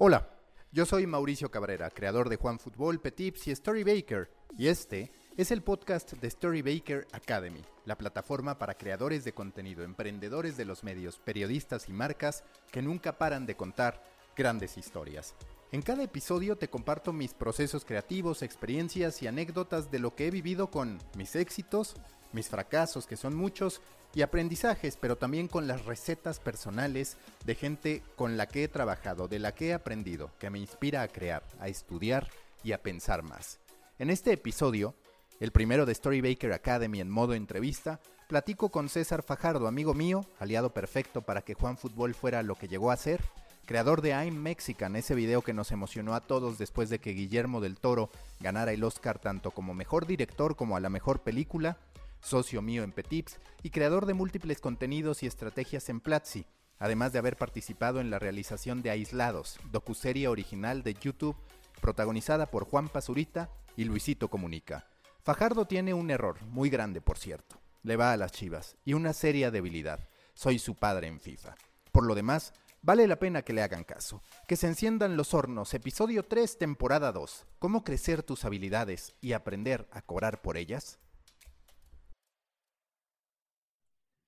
Hola, yo soy Mauricio Cabrera, creador de Juan Fútbol, Petips y Story Baker, y este es el podcast de Story Baker Academy, la plataforma para creadores de contenido, emprendedores de los medios, periodistas y marcas que nunca paran de contar grandes historias. En cada episodio te comparto mis procesos creativos, experiencias y anécdotas de lo que he vivido con mis éxitos, mis fracasos, que son muchos, y aprendizajes, pero también con las recetas personales de gente con la que he trabajado, de la que he aprendido, que me inspira a crear, a estudiar y a pensar más. En este episodio, el primero de Storybaker Academy en modo entrevista, platico con César Fajardo, amigo mío, aliado perfecto para que Juan Fútbol fuera lo que llegó a ser, creador de I'm Mexican, ese video que nos emocionó a todos después de que Guillermo del Toro ganara el Oscar tanto como mejor director como a la mejor película, socio mío en Petips y creador de múltiples contenidos y estrategias en Platzi, además de haber participado en la realización de Aislados, docuserie original de YouTube protagonizada por Juan Pazurita y Luisito Comunica. Fajardo tiene un error, muy grande por cierto. Le va a las chivas y una seria debilidad. Soy su padre en FIFA. Por lo demás, vale la pena que le hagan caso. Que se enciendan los hornos, episodio 3, temporada 2. ¿Cómo crecer tus habilidades y aprender a cobrar por ellas?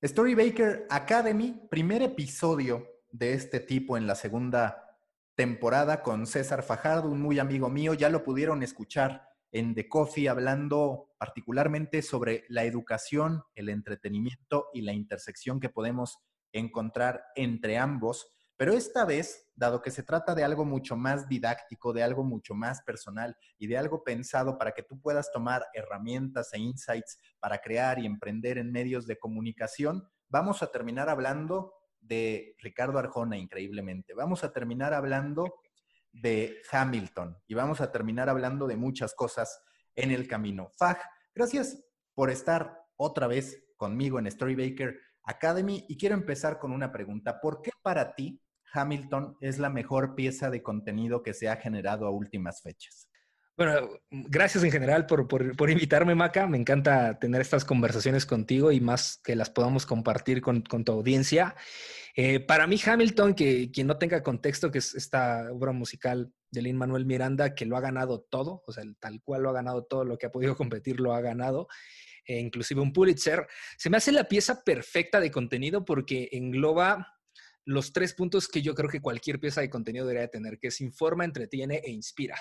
Storybaker Academy, primer episodio de este tipo en la segunda temporada con César Fajardo, un muy amigo mío. Ya lo pudieron escuchar en The Coffee hablando particularmente sobre la educación, el entretenimiento y la intersección que podemos encontrar entre ambos. Pero esta vez, dado que se trata de algo mucho más didáctico, de algo mucho más personal y de algo pensado para que tú puedas tomar herramientas e insights para crear y emprender en medios de comunicación, vamos a terminar hablando de Ricardo Arjona increíblemente. Vamos a terminar hablando de Hamilton y vamos a terminar hablando de muchas cosas en el camino. Faj, gracias por estar otra vez conmigo en Storybaker Academy y quiero empezar con una pregunta. ¿Por qué para ti Hamilton es la mejor pieza de contenido que se ha generado a últimas fechas? Bueno, gracias en general por, por, invitarme, Maca. Me encanta tener estas conversaciones contigo y más que las podamos compartir con, con tu audiencia. Eh, para mí, Hamilton, que quien no tenga contexto, que es esta obra musical de Lin Manuel Miranda, que lo ha ganado todo, o sea, tal cual lo ha ganado todo lo que ha podido competir, lo ha ganado, e inclusive un Pulitzer, se me hace la pieza perfecta de contenido porque engloba los tres puntos que yo creo que cualquier pieza de contenido debería tener, que es informa, entretiene e inspira.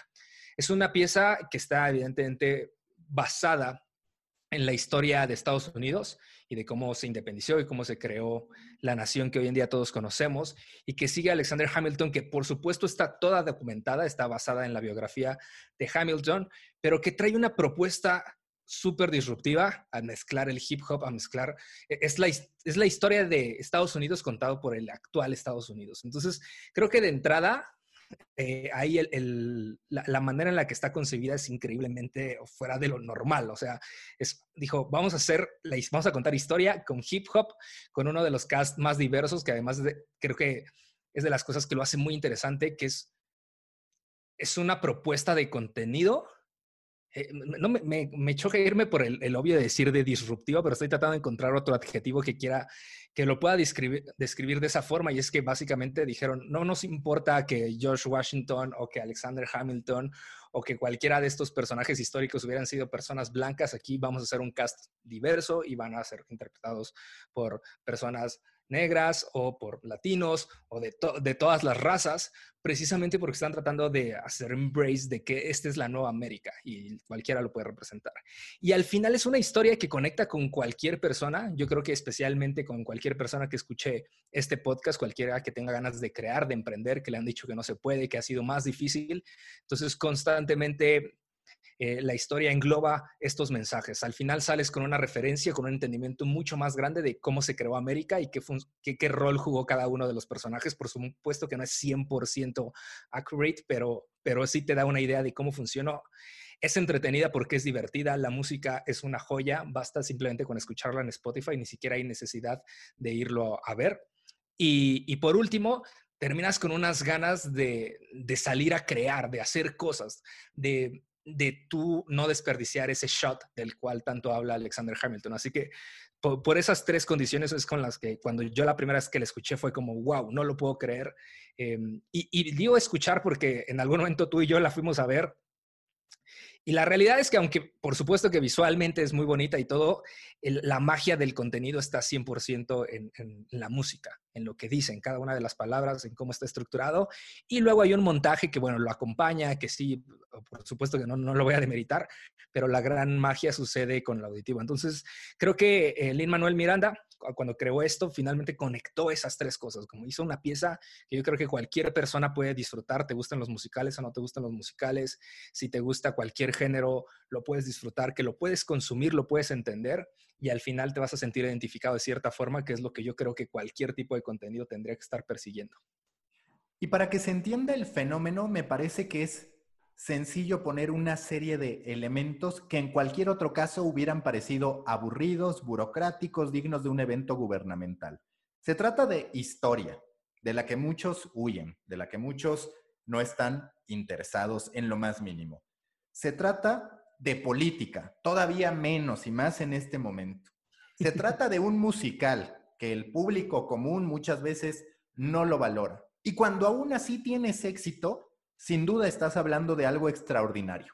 Es una pieza que está evidentemente basada en la historia de Estados Unidos y de cómo se independició y cómo se creó la nación que hoy en día todos conocemos y que sigue Alexander Hamilton, que por supuesto está toda documentada, está basada en la biografía de Hamilton, pero que trae una propuesta súper disruptiva a mezclar el hip hop, a mezclar, e, es la, es la historia de Estados Unidos contado por el actual Estados Unidos. Entonces, creo que de entrada eh, ahí el, la, manera en la que está concebida es increíblemente fuera de lo normal. O sea, es, dijo, vamos a hacer, vamos a contar historia con hip hop, con uno de los cast más diversos, que además creo que es de las cosas que lo hace muy interesante, que es, es una propuesta de contenido eh, no me, me, me, choca irme por el, el, obvio de decir de disruptivo, pero estoy tratando de encontrar otro adjetivo que quiera, que lo pueda describir, describir de esa forma. Y es que básicamente dijeron, no nos importa que George Washington o que Alexander Hamilton o que cualquiera de estos personajes históricos hubieran sido personas blancas, aquí vamos a hacer un cast diverso y van a ser interpretados por personas negras o por latinos o de, de todas las razas, precisamente porque están tratando de hacer embrace de que esta es la nueva América y cualquiera lo puede representar. Y al final es una historia que conecta con cualquier persona, yo creo que especialmente con cualquier persona que escuche este podcast, cualquiera que tenga ganas de crear, de emprender, que le han dicho que no se puede, que ha sido más difícil. Entonces constantemente eh, la historia engloba estos mensajes. Al final sales con una referencia, con un entendimiento mucho más grande de cómo se creó América y qué, qué, qué rol jugó cada uno de los personajes. Por supuesto que no es 100% accurate, pero, pero sí te da una idea de cómo funcionó. Es entretenida porque es divertida, la música es una joya, basta simplemente con escucharla en Spotify, ni siquiera hay necesidad de irlo a ver. Y, por último, terminas con unas ganas de, salir a crear, de hacer cosas, de, de tú no desperdiciar ese shot del cual tanto habla Alexander Hamilton. Así que por, esas tres condiciones es con las que cuando yo la primera vez que la escuché fue como, wow, no lo puedo creer. Em, y, y, digo escuchar porque en algún momento tú y yo la fuimos a ver y la realidad es que aunque por supuesto que visualmente es muy bonita y todo, la magia del contenido está 100% en, en, la música, en lo que dicen, cada una de las palabras, en cómo está estructurado. Y luego hay un montaje que, bueno, lo acompaña, que sí, por supuesto que no, no lo voy a demeritar, pero la gran magia sucede con el auditivo. Entonces, creo que eh, Lin Manuel Miranda cuando creó esto, finalmente conectó esas tres cosas, como hizo una pieza que yo creo que cualquier persona puede disfrutar, te gustan los musicales o no te gustan los musicales, si te gusta cualquier género, lo puedes disfrutar, que lo puedes consumir, lo puedes entender y al final te vas a sentir identificado de cierta forma, que es lo que yo creo que cualquier tipo de contenido tendría que estar persiguiendo. Y para que se entienda el fenómeno, me parece que es sencillo poner una serie de elementos que en cualquier otro caso hubieran parecido aburridos, burocráticos, dignos de un evento gubernamental. Se trata de historia, de la que muchos huyen, de la que muchos no están interesados en lo más mínimo. Se trata de política, todavía menos y más en este momento. Se trata de un musical que el público común muchas veces no lo valora. Y cuando aún así tienes éxito, sin duda estás hablando de algo extraordinario.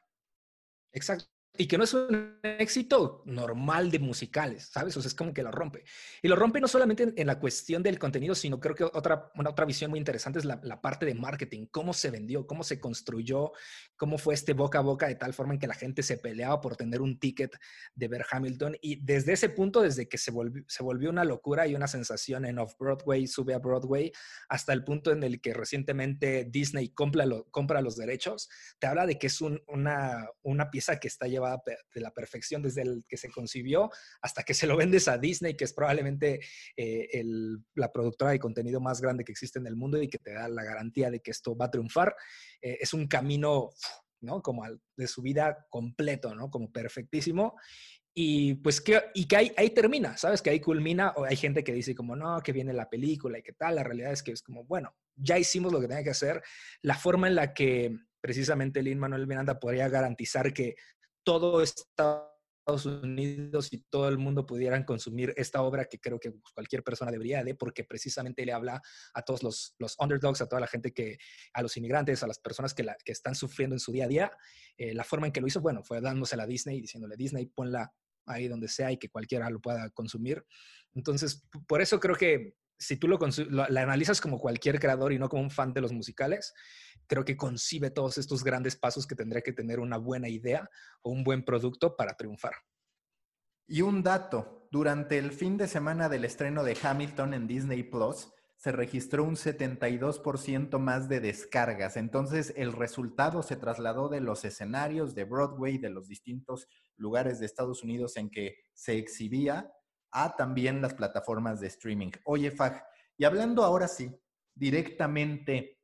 Exacto y que no es un éxito normal de musicales, ¿sabes? O sea, es como que lo rompe. Y lo rompe no solamente en, la cuestión del contenido, sino creo que otra, una otra visión muy interesante es la, la, parte de marketing, cómo se vendió, cómo se construyó, cómo fue este boca a boca de tal forma en que la gente se peleaba por tener un ticket de ver Hamilton. Y desde ese punto, desde que se volvió, se volvió una locura y una sensación en Off-Broadway, sube a Broadway, hasta el punto en el que recientemente Disney compra, lo, compra los derechos, te habla de que es un, una, una pieza que está de la perfección desde el que se concibió hasta que se lo vendes a Disney, que es probablemente eh, la productora de contenido más grande que existe en el mundo y que te da la garantía de que esto va a triunfar. Eh, es un camino, ¿no? Como de su vida completo, ¿no? Como perfectísimo. Y pues que, y que ahí, ahí, termina, ¿sabes? Que ahí culmina, o hay gente que dice como, no, que viene la película y qué tal. La realidad es que es como, bueno, ya hicimos lo que tenía que hacer. La forma en la que precisamente Lin Manuel Miranda podría garantizar que todo Estados Unidos y todo el mundo pudieran consumir esta obra que creo que cualquier persona debería de, porque precisamente le habla a todos los, los underdogs, a toda la gente que, a los inmigrantes, a las personas que, la, que están sufriendo en su día a día. Eh, la forma en que lo hizo, bueno, fue dándose a Disney diciéndole, Disney, ponla ahí donde sea y que cualquiera lo pueda consumir. Entonces, por eso creo que si tú lo, lo, la analizas como cualquier creador y no como un fan de los musicales, creo que concibe todos estos grandes pasos que tendría que tener una buena idea o un buen producto para triunfar. Y un dato, durante el fin de semana del estreno de Hamilton en Disney Plus, se registró un 72% más de descargas. Entonces, el resultado se trasladó de los escenarios de Broadway, de los distintos lugares de Estados Unidos en que se exhibía, a también las plataformas de streaming. Oye, Fag, y hablando ahora sí, directamente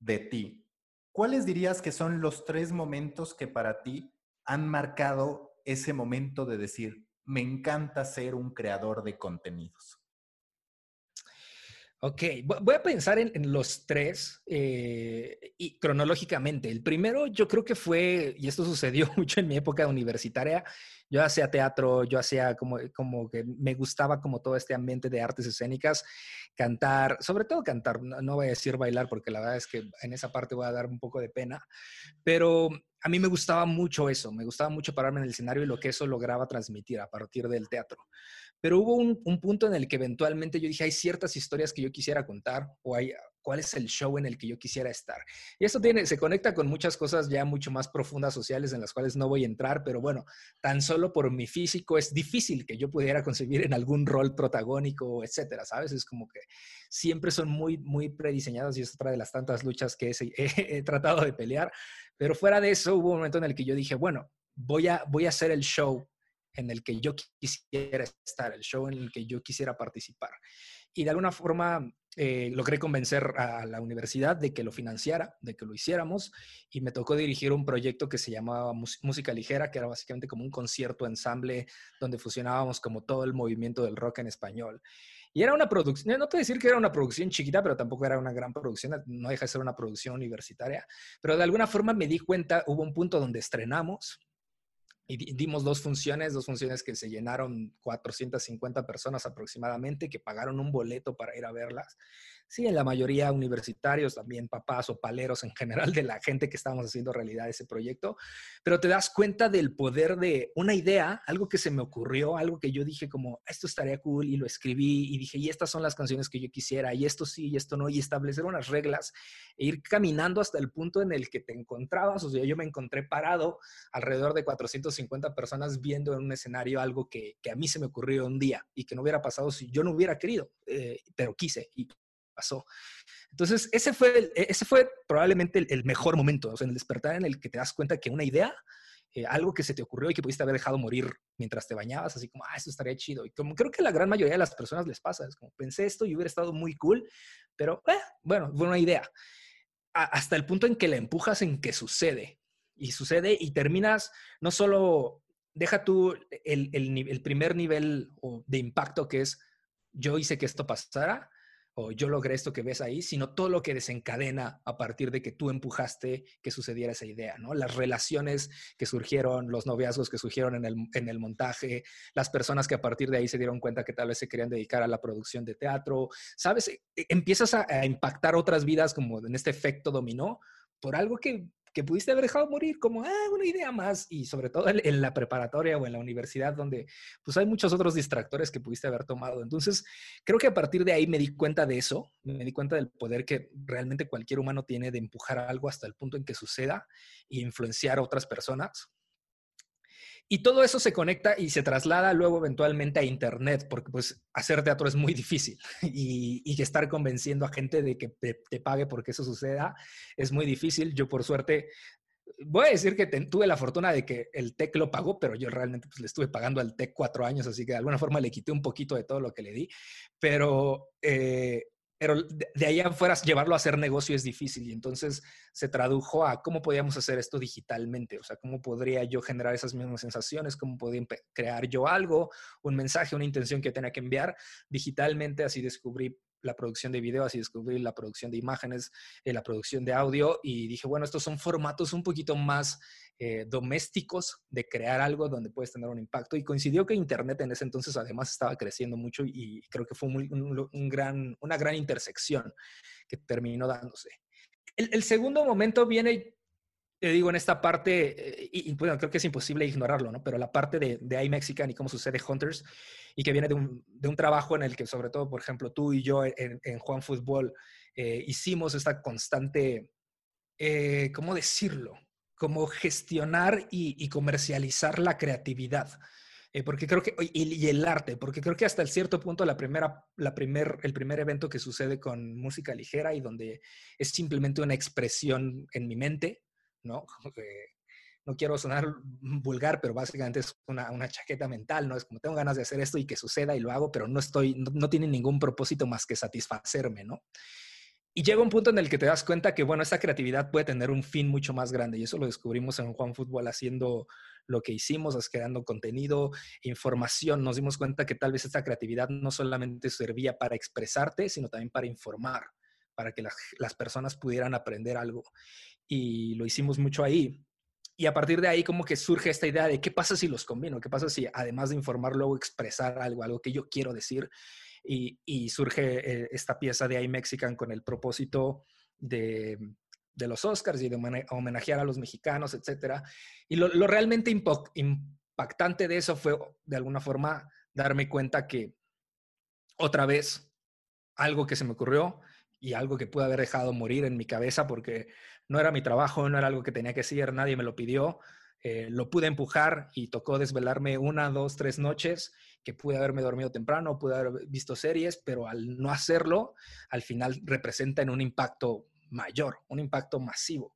de ti, ¿cuáles dirías que son los tres momentos que para ti han marcado ese momento de decir, me encanta ser un creador de contenidos? Ok, voy a pensar en, los tres eh, y cronológicamente. El primero yo creo que fue, y esto sucedió mucho en mi época universitaria, yo hacía teatro, yo hacía como, como que me gustaba como todo este ambiente de artes escénicas, cantar, sobre todo cantar, no, voy a decir bailar porque la verdad es que en esa parte voy a dar un poco de pena, pero a mí me gustaba mucho eso, me gustaba mucho pararme en el escenario y lo que eso lograba transmitir a partir del teatro. Pero hubo un, un, punto en el que eventualmente yo dije, hay ciertas historias que yo quisiera contar o hay cuál es el show en el que yo quisiera estar. Y eso tiene, se conecta con muchas cosas ya mucho más profundas sociales en las cuales no voy a entrar, pero bueno, tan solo por mi físico es difícil que yo pudiera concebir en algún rol protagónico, etcétera, ¿sabes? Es como que siempre son muy, muy prediseñados y es otra de las tantas luchas que he, he tratado de pelear. Pero fuera de eso, hubo un momento en el que yo dije, bueno, voy a, voy a hacer el show en el que yo quisiera estar, el show en el que yo quisiera participar. Y de alguna forma eh, logré convencer a la universidad de que lo financiara, de que lo hiciéramos, y me tocó dirigir un proyecto que se llamaba Música Ligera, que era básicamente como un concierto ensamble donde fusionábamos como todo el movimiento del rock en español. Y era una producción, no te voy a decir que era una producción chiquita, pero tampoco era una gran producción, no deja de ser una producción universitaria, pero de alguna forma me di cuenta, hubo un punto donde estrenamos, y dimos dos funciones, dos funciones que se llenaron 450 personas aproximadamente, que pagaron un boleto para ir a verlas. Sí, en la mayoría universitarios, también papás o paleros en general de la gente que estábamos haciendo realidad ese proyecto, pero te das cuenta del poder de una idea, algo que se me ocurrió, algo que yo dije como, esto estaría cool y lo escribí y dije, y estas son las canciones que yo quisiera, y esto sí, y esto no, y establecer unas reglas e ir caminando hasta el punto en el que te encontrabas, o sea, yo me encontré parado alrededor de 450 personas viendo en un escenario algo que, que a mí se me ocurrió un día y que no hubiera pasado si yo no hubiera querido, eh, pero quise y pasó. Entonces, ese fue, e, ese fue probablemente el, mejor momento, o sea, en el despertar en el que te das cuenta que una idea, eh, algo que se te ocurrió y que pudiste haber dejado morir mientras te bañabas, así como, ah, eso estaría chido. Y como creo que la gran mayoría de las personas les pasa, es como, pensé esto y hubiera estado muy cool, pero, eh, bueno, fue una idea. hasta el punto en que la empujas en que sucede. Y sucede y terminas no solo, deja tú el, el, el primer nivel de impacto que es, yo hice que esto pasara, o yo logré esto que ves ahí, sino todo lo que desencadena a partir de que tú empujaste que sucediera esa idea, ¿no? Las relaciones que surgieron, los noviazgos que surgieron en el, en el montaje, las personas que a partir de ahí se dieron cuenta que tal vez se querían dedicar a la producción de teatro, ¿sabes? E, e, empiezas a, a impactar otras vidas como en este efecto dominó por algo que que pudiste haber dejado morir como, ah, una idea más, y sobre todo en, la preparatoria o en la universidad, donde pues hay muchos otros distractores que pudiste haber tomado. Entonces, creo que a partir de ahí me di cuenta de eso, me di cuenta del poder que realmente cualquier humano tiene de empujar algo hasta el punto en que suceda e influenciar a otras personas. Y todo eso se conecta y se traslada luego eventualmente a Internet, porque pues hacer teatro es muy difícil y, y estar convenciendo a gente de que te, pague porque eso suceda es muy difícil. Yo por suerte, voy a decir que tuve la fortuna de que el TEC lo pagó, pero yo realmente pues, le estuve pagando al TEC cuatro años, así que de alguna forma le quité un poquito de todo lo que le di, pero... Eh, pero de ahí afuera llevarlo a hacer negocio es difícil y entonces se tradujo a cómo podíamos hacer esto digitalmente, o sea, cómo podría yo generar esas mismas sensaciones, cómo podía crear yo algo, un mensaje, una intención que tenía que enviar digitalmente, así descubrí la producción de video, así descubrí la producción de imágenes, eh, la producción de audio y dije, bueno, estos son formatos un poquito más eh, domésticos de crear algo donde puedes tener un impacto. Y coincidió que Internet en ese entonces además estaba creciendo mucho y creo que fue un, gran, una gran intersección que terminó dándose. El, segundo momento viene, te digo, en esta parte, eh, y, bueno, creo que es imposible ignorarlo, ¿no? Pero la parte de, de iMexican y cómo sucede Hunters y que viene de un, de un, trabajo en el que sobre todo, por ejemplo, tú y yo en, en Juan Fútbol eh, hicimos esta constante, ¿cómo decirlo? como gestionar y, comercializar la creatividad. Eh, porque creo que, y, el arte, porque creo que hasta el cierto punto la primera, la primer, el primer evento que sucede con música ligera y donde es simplemente una expresión en mi mente, ¿no? No quiero sonar vulgar, pero básicamente es una, una, chaqueta mental, ¿no? Es como tengo ganas de hacer esto y que suceda y lo hago, pero no estoy, no, tiene ningún propósito más que satisfacerme, ¿no? Y llega un punto en el que te das cuenta que, bueno, esta creatividad puede tener un fin mucho más grande. Y eso lo descubrimos en Juan Fútbol haciendo lo que hicimos, creando contenido, información. Nos dimos cuenta que tal vez esta creatividad no solamente servía para expresarte, sino también para informar, para que las, personas pudieran aprender algo. Y lo hicimos mucho ahí. Y a partir de ahí como que surge esta idea de qué pasa si los combino, qué pasa si además de informar luego expresar algo, algo que yo quiero decir y, surge eh, esta pieza de iMexican con el propósito de, los Oscars y de homenajear a los mexicanos, etc. Y lo, realmente impactante de eso fue, de alguna forma, darme cuenta que otra vez algo que se me ocurrió y algo que pude haber dejado morir en mi cabeza porque no era mi trabajo, no era algo que tenía que hacer, nadie me lo pidió, eh, lo pude empujar y tocó desvelarme una, dos, tres noches que pude haberme dormido temprano, pude haber visto series, pero al no hacerlo, al final representa en un impacto mayor, un impacto masivo.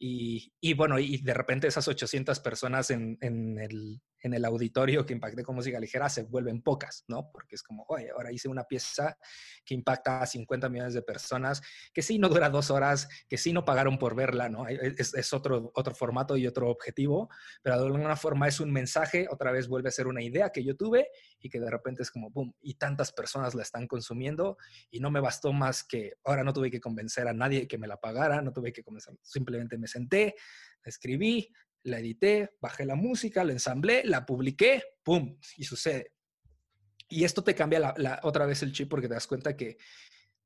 Y, y, bueno, y de repente esas 800 personas en, en, el, en el auditorio que impacté con música ligera se vuelven pocas, ¿no? Porque es como, oye, ahora hice una pieza que impacta a 50 millones de personas, que sí no dura dos horas, que sí no pagaron por verla, ¿no? Es, es otro, otro formato y otro objetivo, pero de alguna forma es un mensaje, otra vez vuelve a ser una idea que yo tuve y que de repente es como, boom, y tantas personas la están consumiendo y no me bastó más que, ahora no tuve que convencer a nadie que me la pagara, no tuve que convencer, simplemente me senté, escribí, la edité, bajé la música, la ensamblé, la publiqué, ¡pum! Y sucede. Y esto te cambia la, otra vez el chip porque te das cuenta que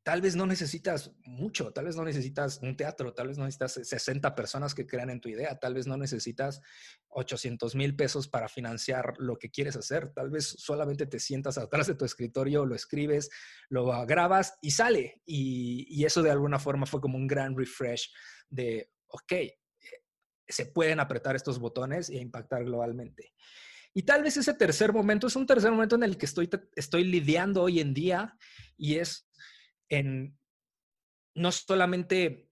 tal vez no necesitas mucho, tal vez no necesitas un teatro, tal vez no necesitas 60 personas que crean en tu idea, tal vez no necesitas 800 mil pesos para financiar lo que quieres hacer, tal vez solamente te sientas atrás de tu escritorio, lo escribes, lo grabas y sale. Y, y eso de alguna forma fue como un gran refresh de, ok, se pueden apretar estos botones e impactar globalmente. Y tal vez ese tercer momento es un tercer momento en el que estoy, estoy lidiando hoy en día y es en no solamente,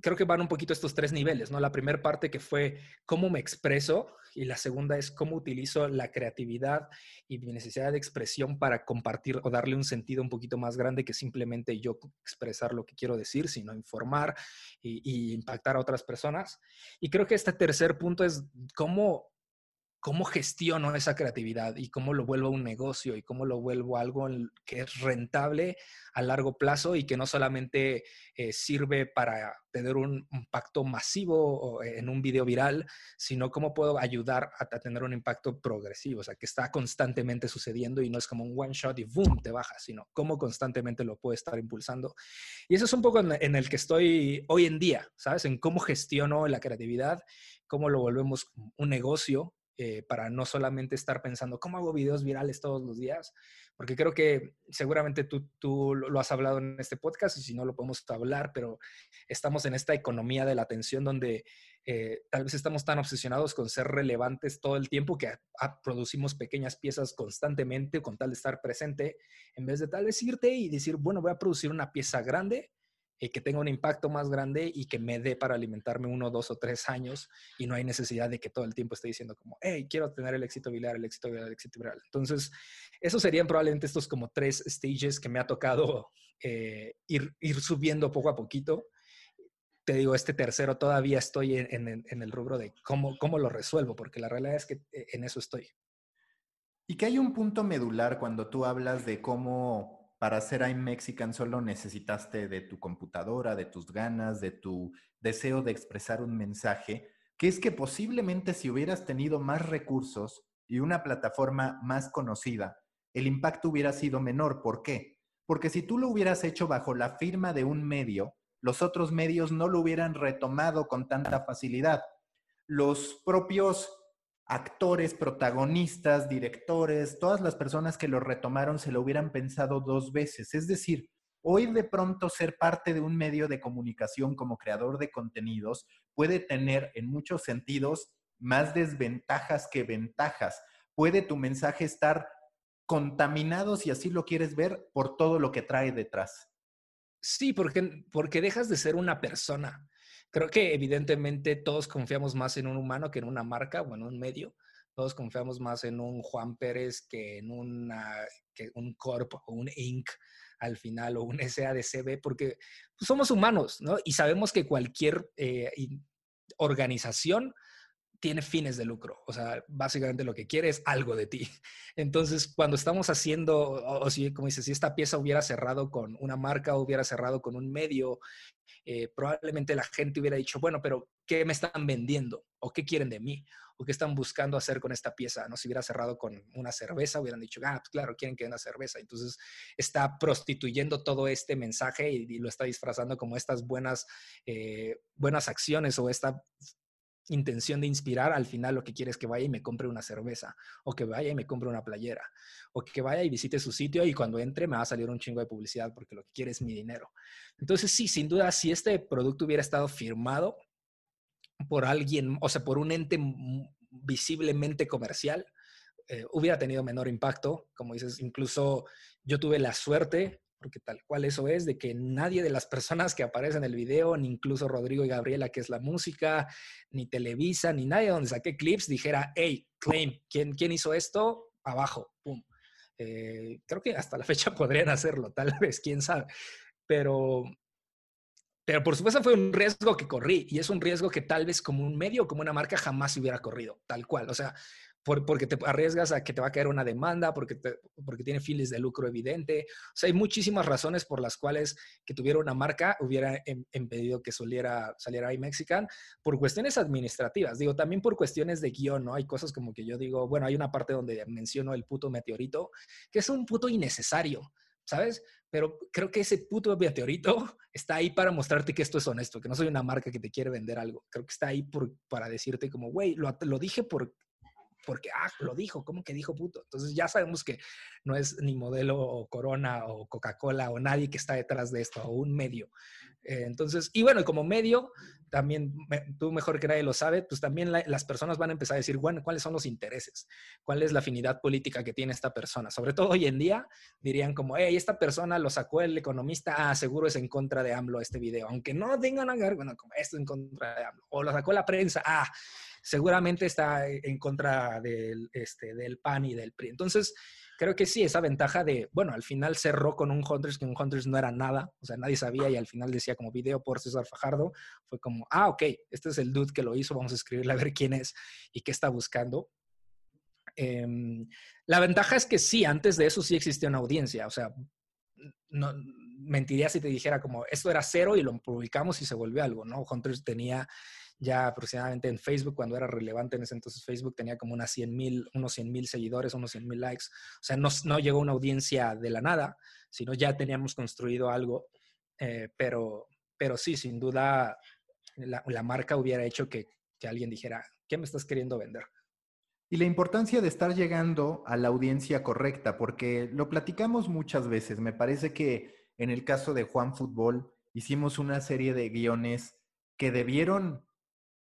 creo que van un poquito estos tres niveles, ¿no? La primera parte que fue cómo me expreso y la segunda es cómo utilizo la creatividad y mi necesidad de expresión para compartir o darle un sentido un poquito más grande que simplemente yo expresar lo que quiero decir, sino informar y, impactar a otras personas. Y creo que este tercer punto es cómo cómo gestiono esa creatividad y cómo lo vuelvo un negocio y cómo lo vuelvo algo que es rentable a largo plazo y que no solamente eh, sirve para tener un impacto masivo en un video viral, sino cómo puedo ayudar a, tener un impacto progresivo, o sea, que está constantemente sucediendo y no es como un one shot y boom, te baja, sino cómo constantemente lo puedo estar impulsando. Y eso es un poco en el que estoy hoy en día, ¿sabes? En cómo gestiono la creatividad, cómo lo volvemos un negocio eh, para no solamente estar pensando, ¿cómo hago videos virales todos los días? Porque creo que seguramente tú, tú lo has hablado en este podcast y si no lo podemos hablar, pero estamos en esta economía de la atención donde eh, tal vez estamos tan obsesionados con ser relevantes todo el tiempo que producimos pequeñas piezas constantemente con tal de estar presente, en vez de tal vez irte y decir, bueno, voy a producir una pieza grande que tenga un impacto más grande y que me dé para alimentarme uno, dos o tres años y no hay necesidad de que todo el tiempo esté diciendo como, hey, quiero tener el éxito viral, el éxito viral, el éxito viral. Entonces, esos serían probablemente estos como tres stages que me ha tocado eh, ir, ir subiendo poco a poquito. Te digo, este tercero todavía estoy en, en, en el rubro de cómo, cómo lo resuelvo, porque la realidad es que eh, en eso estoy. Y que hay un punto medular cuando tú hablas de cómo para hacer iMexican solo necesitaste de tu computadora, de tus ganas, de tu deseo de expresar un mensaje, que es que posiblemente si hubieras tenido más recursos y una plataforma más conocida, el impacto hubiera sido menor. ¿Por qué? Porque si tú lo hubieras hecho bajo la firma de un medio, los otros medios no lo hubieran retomado con tanta facilidad. Los propios actores, protagonistas, directores, todas las personas que lo retomaron se lo hubieran pensado dos veces. Es decir, hoy de pronto ser parte de un medio de comunicación como creador de contenidos puede tener en muchos sentidos más desventajas que ventajas. Puede tu mensaje estar contaminado, si así lo quieres ver, por todo lo que trae detrás. Sí, porque, porque dejas de ser una persona Creo que evidentemente todos confiamos más en un humano que en una marca o en un medio. Todos confiamos más en un Juan Pérez que en una, que un Corp o un Inc al final o un SADCB porque pues, somos humanos, ¿no? Y sabemos que cualquier eh, organización tiene fines de lucro. O sea, básicamente lo que quiere es algo de ti. Entonces, cuando estamos haciendo, o, si, como dices, si esta pieza hubiera cerrado con una marca, hubiera cerrado con un medio, eh, probablemente la gente hubiera dicho, bueno, pero ¿qué me están vendiendo? ¿O qué quieren de mí? ¿O qué están buscando hacer con esta pieza? No si hubiera cerrado con una cerveza, hubieran dicho, ah, pues claro, quieren que una cerveza. Entonces, está prostituyendo todo este mensaje y, lo está disfrazando como estas buenas, eh, buenas acciones o esta intención de inspirar, al final lo que quiere es que vaya y me compre una cerveza, o que vaya y me compre una playera, o que vaya y visite su sitio y cuando entre me va a salir un chingo de publicidad porque lo que quiere es mi dinero. Entonces, sí, sin duda, si este producto hubiera estado firmado por alguien, o sea, por un ente visiblemente comercial, eh, hubiera tenido menor impacto. Como dices, incluso yo tuve la suerte porque tal cual eso es, de que nadie de las personas que aparecen en el video, ni incluso Rodrigo y Gabriela, que es la música, ni Televisa, ni nadie donde saqué clips, dijera, hey, claim, ¿quién, quién hizo esto? Abajo, pum. Eh, creo que hasta la fecha podrían hacerlo, tal vez, quién sabe. Pero, pero por supuesto fue un riesgo que corrí y es un riesgo que tal vez como un medio como una marca jamás hubiera corrido, tal cual. O sea, porque te arriesgas a que te va a caer una demanda, porque, porque tiene fines de lucro evidente. O sea, hay muchísimas razones por las cuales que tuviera una marca hubiera em, impedido que saliera, saliera iMexican por cuestiones administrativas. Digo, también por cuestiones de guion, ¿no? Hay cosas como que yo digo, bueno, hay una parte donde menciono el puto meteorito, que es un puto innecesario. ¿sabes? Pero creo que ese puto meteorito está ahí para mostrarte que esto es honesto, que no soy una marca que te quiere vender algo. Creo que está ahí por, para decirte como, güey, lo, lo, dije por, porque, ah, lo dijo, ¿cómo que dijo puto? Entonces ya sabemos que no es ni modelo o Corona o Coca-Cola o nadie que está detrás de esto, o un medio. Eh, entonces, y bueno, como medio, también tú mejor que nadie lo sabe, pues también las personas van a empezar a decir, bueno, ¿cuáles son los intereses? ¿Cuál es la afinidad política que tiene esta persona? Sobre todo hoy en día dirían como, hey, esta persona lo sacó el economista, ah, seguro es en contra de AMLO este video, aunque no tengan a ver, bueno, como esto es en contra de AMLO, o lo sacó la prensa, ah, seguramente está en contra del, este, del PAN y del PRI. Entonces, creo que sí, esa ventaja de, bueno, al final cerró con un Hunters, que un Hunters no era nada, o sea, nadie sabía y al final decía como video por César Fajardo, fue como, ah, ok, este es el dude que lo hizo, vamos a escribirle a ver quién es y qué está buscando. Em, la ventaja es que sí, antes de eso sí existía una audiencia, o sea, no, mentiría si te dijera como esto era cero y lo publicamos y se volvió algo, ¿no? Hunters tenía ya aproximadamente en Facebook, cuando era relevante en ese entonces Facebook, tenía como unas 100 mil, unos 100 mil seguidores, unos 100 mil likes. O sea, no, no, llegó una audiencia de la nada, sino ya teníamos construido algo. Eh, pero, pero sí, sin duda, la, la marca hubiera hecho que, que alguien dijera, ¿qué me estás queriendo vender? Y la importancia de estar llegando a la audiencia correcta, porque lo platicamos muchas veces. Me parece que en el caso de Juan Fútbol hicimos una serie de guiones que debieron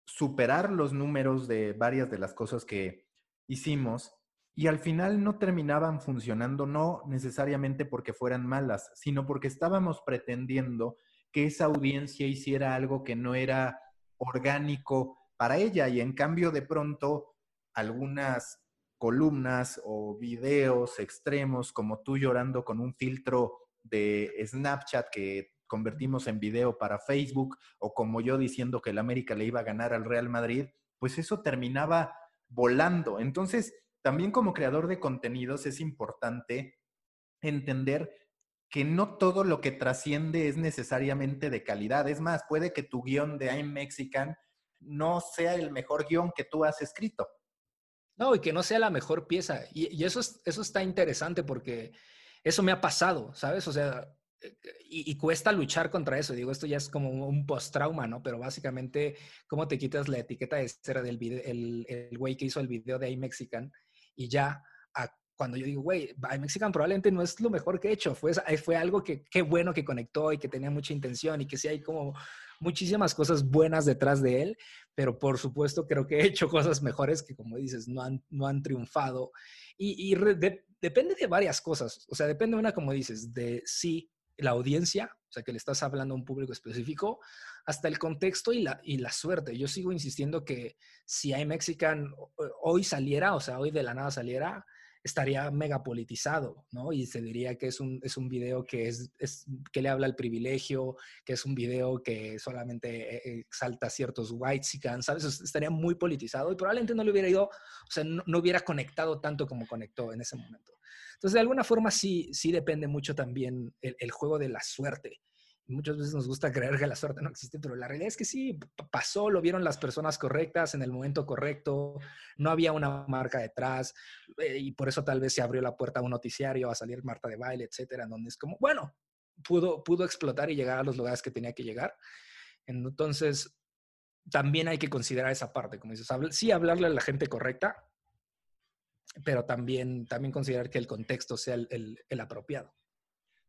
superar los números de varias de las cosas que hicimos y al final no terminaban funcionando, no necesariamente porque fueran malas, sino porque estábamos pretendiendo que esa audiencia hiciera algo que no era orgánico para ella y en cambio de pronto algunas columnas o videos extremos como tú llorando con un filtro de Snapchat que convertimos en video para Facebook o como yo diciendo que el América le iba a ganar al Real Madrid, pues eso terminaba volando. Entonces, también como creador de contenidos es importante entender que no todo lo que trasciende es necesariamente de calidad. Es más, puede que tu guion de I'm Mexican no sea el mejor guion que tú has escrito. No, y que no sea la mejor pieza. Y, eso, eso está interesante porque eso me ha pasado, ¿sabes? O sea, y, cuesta luchar contra eso. Digo, esto ya es como un post-trauma, ¿no? Pero básicamente, ¿cómo te quitas la etiqueta de ser del video, el, güey que hizo el video de iMexican? Y ya, cuando yo digo, güey, iMexican probablemente no es lo mejor que he hecho. Fue, fue algo que, qué bueno que conectó y que tenía mucha intención y que sí hay como muchísimas cosas buenas detrás de él. Pero por supuesto, creo que he hecho cosas mejores que, como dices, no han, no han triunfado. Y, depende de varias cosas. O sea, depende una, como dices, de sí la audiencia, o sea, que le estás hablando a un público específico, hasta el contexto y la, y la suerte. Yo sigo insistiendo que si hay Mexican hoy saliera, o sea, hoy de la nada saliera, estaría mega politizado, ¿no? Y se diría que es un, es un video que, es, que le habla al privilegio, que es un video que solamente eh, exalta ciertos whites y ¿sabes? Estaría muy politizado y probablemente no le hubiera ido, o sea, no, no hubiera conectado tanto como conectó en ese momento. Entonces, de alguna forma sí, sí depende mucho también el, juego de la suerte. Muchas veces nos gusta creer que la suerte no existe, pero la realidad es que sí, pasó, lo vieron las personas correctas en el momento correcto, no había una marca detrás eh, y por eso tal vez se abrió la puerta a un noticiario, a salir Marta de baile, etcétera, donde es como, bueno, pudo, pudo explotar y llegar a los lugares que tenía que llegar. Entonces, también hay que considerar esa parte, como dices, sí hablarle a la gente correcta, pero también, también considerar que el contexto sea el, el, apropiado.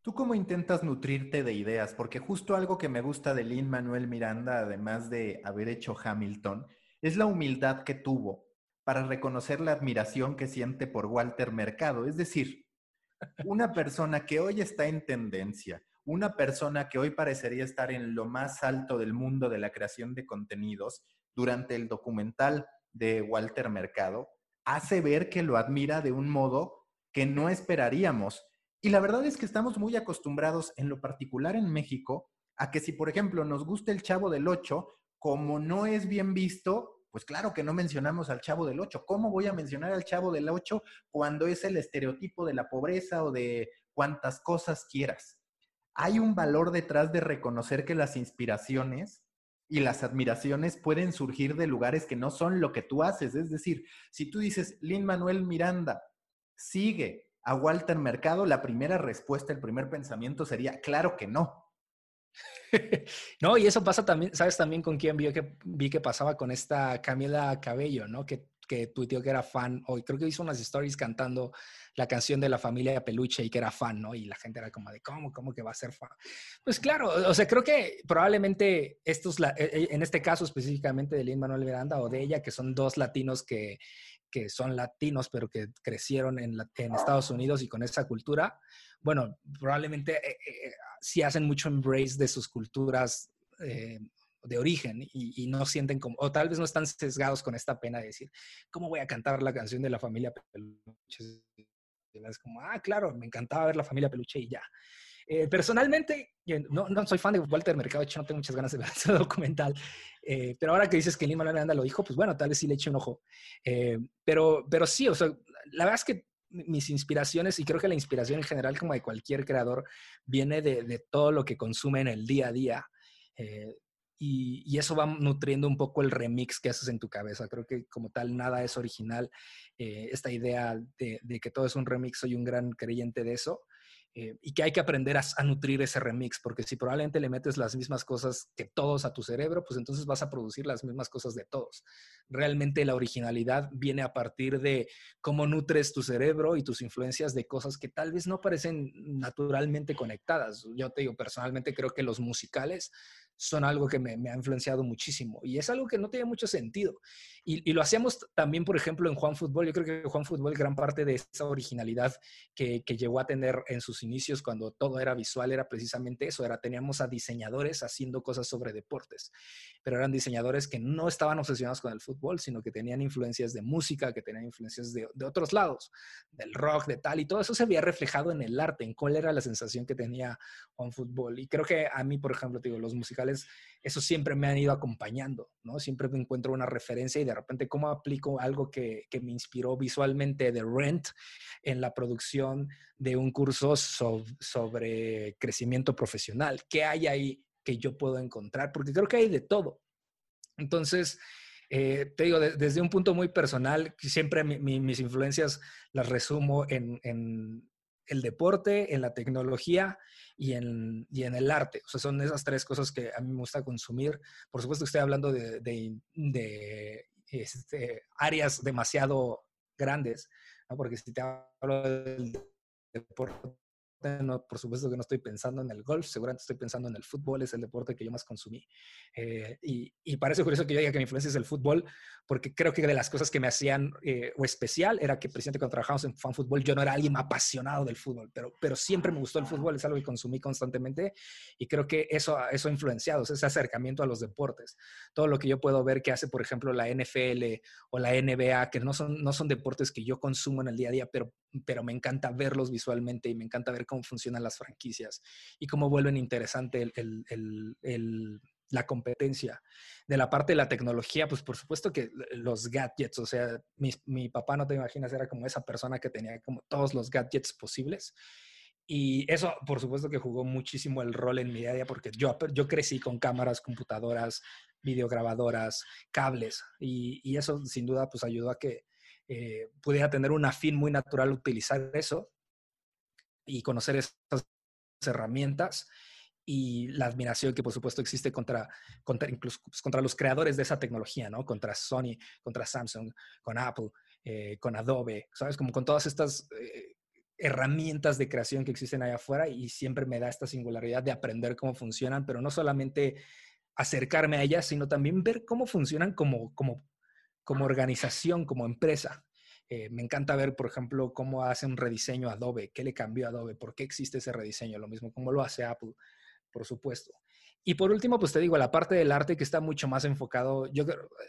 ¿Tú cómo intentas nutrirte de ideas? Porque justo algo que me gusta de Lin Manuel Miranda, además de haber hecho Hamilton, es la humildad que tuvo para reconocer la admiración que siente por Walter Mercado. Es decir, una persona que hoy está en tendencia, una persona que hoy parecería estar en lo más alto del mundo de la creación de contenidos, durante el documental de Walter Mercado, hace ver que lo admira de un modo que no esperaríamos. Y la verdad es que estamos muy acostumbrados, en lo particular en México, a que si, por ejemplo, nos gusta el Chavo del Ocho, como no es bien visto, pues claro que no mencionamos al Chavo del Ocho. ¿Cómo voy a mencionar al Chavo del Ocho cuando es el estereotipo de la pobreza o de cuantas cosas quieras? Hay un valor detrás de reconocer que las inspiraciones y las admiraciones pueden surgir de lugares que no son lo que tú haces. Es decir, si tú dices, Lin Manuel Miranda sigue a Walter Mercado, la primera respuesta, el primer pensamiento sería, claro que no. no, y eso pasa también, ¿sabes también con quién vi que, pasaba con esta Camila Cabello, ¿no? Que, que tuiteó que era fan, o creo que hizo unas stories cantando la canción de la familia Peluche y que era fan, ¿no? Y la gente era como de, ¿cómo? ¿Cómo que va a ser fan? Pues claro, o sea, creo que probablemente estos, e, e, en este caso específicamente de Lin Manuel Miranda o de ella, que son dos latinos que, que son latinos, pero que crecieron en, en, Estados Unidos y con esa cultura, bueno, probablemente eh, eh, sí hacen mucho embrace de sus culturas eh, de origen y, no sienten como, o tal vez no están sesgados con esta pena de decir, ¿cómo voy a cantar la canción de la familia Peluche? Es como, ah, claro, me encantaba ver la familia Peluche y ya. Eh, personalmente, no, no, soy fan de Walter Mercado, de hecho no tengo muchas ganas de ver ese documental, eh, pero ahora que dices que Lima Miranda lo dijo, pues bueno, tal vez sí le eche un ojo. Eh, pero, pero sí, o sea, la verdad es que mis inspiraciones, y creo que la inspiración en general, como de cualquier creador, viene de, todo lo que consume en el día a día. Y, y, eso va nutriendo un poco el remix que haces en tu cabeza. Creo que como tal nada es original. esta idea de, de, que todo es un remix, soy un gran creyente de eso. Eh, y que hay que aprender a, nutrir ese remix, porque si probablemente le metes las mismas cosas que todos a tu cerebro, pues entonces vas a producir las mismas cosas de todos. Realmente la originalidad viene a partir de cómo nutres tu cerebro y tus influencias de cosas que tal vez no parecen naturalmente conectadas. Yo te digo, personalmente creo que los musicales son algo que me, ha influenciado muchísimo y es algo que no tiene mucho sentido. Y, lo hacíamos también, por ejemplo, en Juan Fútbol. Yo creo que Juan Fútbol, gran parte de esa originalidad que, que, llegó a tener en sus inicios cuando todo era visual era precisamente eso, era teníamos a diseñadores haciendo cosas sobre deportes, pero eran diseñadores que no estaban obsesionados con el fútbol, sino que tenían influencias de música, que tenían influencias de, otros lados, del rock, de tal, y todo eso se había reflejado en el arte, en cuál era la sensación que tenía Juan Fútbol. Y creo que a mí, por ejemplo, digo, los musicales eso siempre me han ido acompañando, ¿no? Siempre me encuentro una referencia y de repente cómo aplico algo que, me inspiró visualmente de Rent en la producción de un curso sobre crecimiento profesional. ¿Qué hay ahí que yo puedo encontrar? Porque creo que hay de todo. Entonces, eh, te digo, desde un punto muy personal, siempre mis influencias las resumo en, el deporte, en la tecnología y en, y en, el arte. O sea, son esas tres cosas que a mí me gusta consumir. Por supuesto, estoy hablando de, de, este, áreas demasiado grandes, ¿no? porque si te hablo del deporte no, por supuesto que no estoy pensando en el golf, seguramente estoy pensando en el fútbol, es el deporte que yo más consumí. Eh, y, y, parece curioso que yo diga que mi influencia es el fútbol, porque creo que de las cosas que me hacían eh, o especial era que precisamente cuando trabajamos en fan fútbol yo no era alguien apasionado del fútbol, pero, pero siempre me gustó el fútbol, es algo que consumí constantemente y creo que eso, eso ha influenciado, ese acercamiento a los deportes. Todo lo que yo puedo ver que hace, por ejemplo, la NFL o la NBA, que no son, no son deportes que yo consumo en el día a día, pero, pero me encanta verlos visualmente y me encanta ver cómo funcionan las franquicias y cómo vuelven interesante la competencia. De la parte de la tecnología, pues por supuesto que los gadgets, o sea, mi, papá, no te imaginas, era como esa persona que tenía como todos los gadgets posibles. Y eso, por supuesto que jugó muchísimo el rol en mi día a día, porque yo, crecí con cámaras, computadoras, videograbadoras, cables, y, y eso sin duda pues ayudó a que eh, pudiera tener un afín muy natural utilizar eso y conocer esas herramientas y la admiración que por supuesto existe contra, contra incluso pues, contra los creadores de esa tecnología, ¿no? Contra Sony, contra Samsung, con Apple, eh, con Adobe, ¿sabes? Como con todas estas eh, herramientas de creación que existen allá afuera y siempre me da esta singularidad de aprender cómo funcionan, pero no solamente acercarme a ellas, sino también ver cómo funcionan como, como, como organización, como empresa. Eh, me encanta ver, por ejemplo, cómo hace un rediseño Adobe, qué le cambió Adobe, por qué existe ese rediseño, lo mismo cómo lo hace Apple, por supuesto. Y por último, pues te digo, la parte del arte que está mucho más enfocado, yo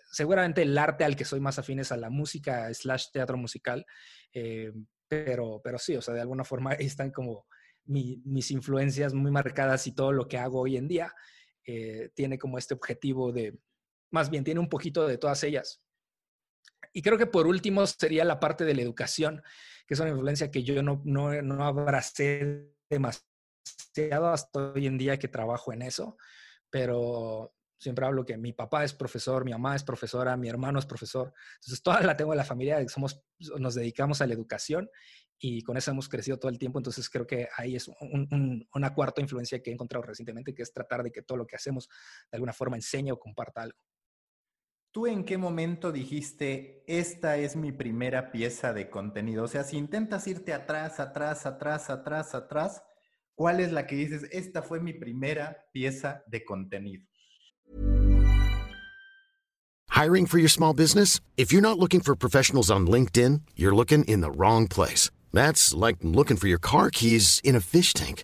seguramente el arte al que soy más afín es a la música slash teatro musical, eh, pero, pero sí, o sea, de alguna forma están como mis influencias muy marcadas y todo lo que hago hoy en día eh, tiene como este objetivo de, más bien tiene un poquito de todas ellas. Y creo que por último sería la parte de la educación, que es una influencia que yo no, no, no abracé demasiado hasta hoy en día que trabajo en eso, pero siempre hablo que mi papá es profesor, mi mamá es profesora, mi hermano es profesor. Entonces, toda la tengo en la familia, somos, nos dedicamos a la educación y con eso hemos crecido todo el tiempo. Entonces, creo que ahí es una cuarta influencia que he encontrado recientemente, que es tratar de que todo lo que hacemos de alguna forma enseñe o comparta algo. ¿Tú en qué momento dijiste, esta es mi primera pieza de contenido? O sea, si intentas irte atrás, atrás, atrás, atrás, atrás, ¿cuál es la que dices, esta fue mi primera pieza de contenido? Hiring for your small business? If you're not looking for professionals on LinkedIn, you're looking in the wrong place. That's like looking for your car keys in a fish tank.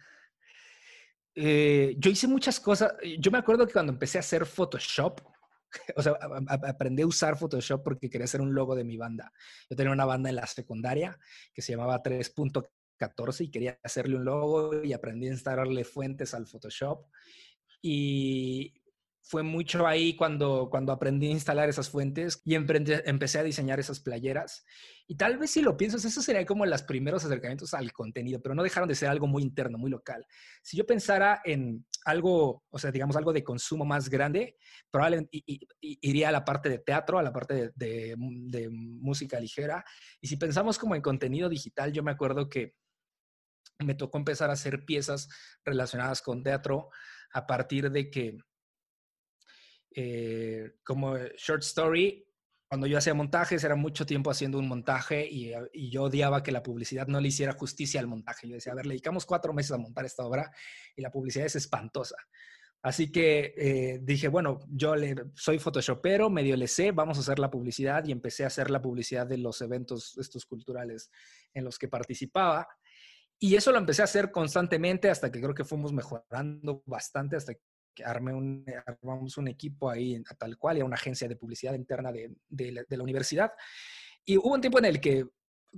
Eh, yo hice muchas cosas. Yo me acuerdo que cuando empecé a hacer Photoshop, o sea, aprendí a usar Photoshop porque quería hacer un logo de mi banda. Yo tenía una banda en la secundaria que se llamaba 3.14 y quería hacerle un logo y aprendí a instalarle fuentes al Photoshop. Y fue mucho ahí cuando, cuando aprendí a instalar esas fuentes y empecé a diseñar esas playeras. Y tal vez si lo piensas, eso sería como los primeros acercamientos al contenido, pero no dejaron de ser algo muy interno, muy local. Si yo pensara en algo, o sea, digamos algo de consumo más grande, probablemente iría a la parte de teatro, a la parte de, de música ligera. Y si pensamos como en contenido digital, yo me acuerdo que me tocó empezar a hacer piezas relacionadas con teatro a partir de que eh, como short story, cuando yo hacía montajes, era mucho tiempo haciendo un montaje y, yo odiaba que la publicidad no le hiciera justicia al montaje. Yo decía, a ver, le dedicamos cuatro meses a montar esta obra y la publicidad es espantosa. Así que eh, dije, bueno, yo le, soy photoshopero, medio le sé, vamos a hacer la publicidad y empecé a hacer la publicidad de los eventos estos culturales en los que participaba. Y eso lo empecé a hacer constantemente hasta que creo que fuimos mejorando bastante, hasta que armé un, armamos un equipo ahí tal cual, y una agencia de publicidad interna de, de, la, universidad. Y hubo un tiempo en el que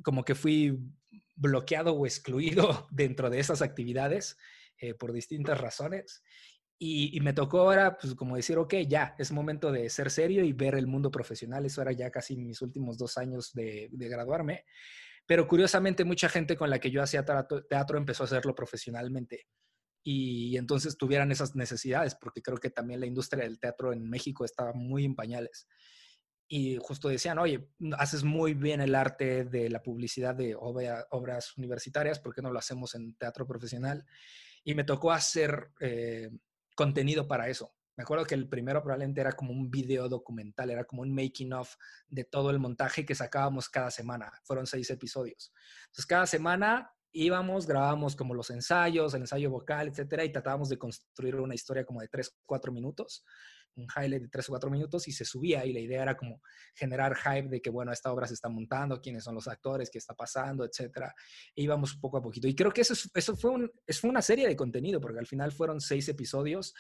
como que fui bloqueado o excluido dentro de esas actividades eh, por distintas razones. Y, me tocó ahora, pues como decir, ok, ya, es momento de ser serio y ver el mundo profesional. Eso era ya casi mis últimos dos años de, de graduarme. Pero curiosamente, mucha gente con la que yo hacía teatro empezó a hacerlo profesionalmente y entonces tuvieran esas necesidades, porque creo que también la industria del teatro en México estaba muy en pañales. Y justo decían, oye, haces muy bien el arte de la publicidad de obras universitarias, ¿por qué no lo hacemos en teatro profesional? Y me tocó hacer eh, contenido para eso. Me acuerdo que el primero probablemente era como un video documental, era como un making of de todo el montaje que sacábamos cada semana. Fueron seis episodios. Entonces, cada semana íbamos, grabábamos como los ensayos, el ensayo vocal, etcétera, y tratábamos de construir una historia como de 3, 4 minutos, un highlight de 3 o 4 minutos, y se subía, y la idea era como generar hype de que, bueno, esta obra se está montando, quiénes son los actores, qué está pasando, etcétera. E íbamos poco a poquito. Y creo que eso, eso fue, un, fue una serie de contenido, porque al final fueron seis episodios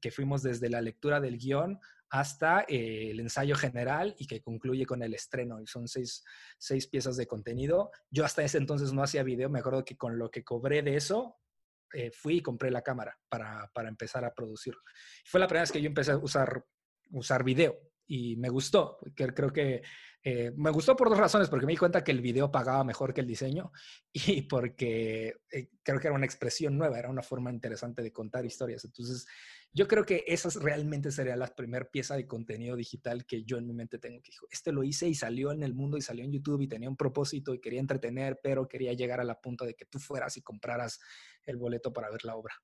que fuimos desde la lectura del guion hasta eh, el ensayo general y que concluye con el estreno. Y son seis, seis, piezas de contenido. Yo hasta ese entonces no hacía video. Me acuerdo que con lo que cobré de eso, eh, fui y compré la cámara para, para, empezar a producir. Fue la primera vez que yo empecé a usar, usar video y me gustó. Creo que eh, me gustó por dos razones, porque me di cuenta que el video pagaba mejor que el diseño y porque creo que era una expresión nueva, era una forma interesante de contar historias. Entonces, Yo creo que esa realmente sería la primera pieza de contenido digital que yo en mi mente tengo que dijo, este lo hice y salió en el mundo y salió en YouTube y tenía un propósito y quería entretener, pero quería llegar a la punta de que tú fueras y compraras el boleto para ver la obra.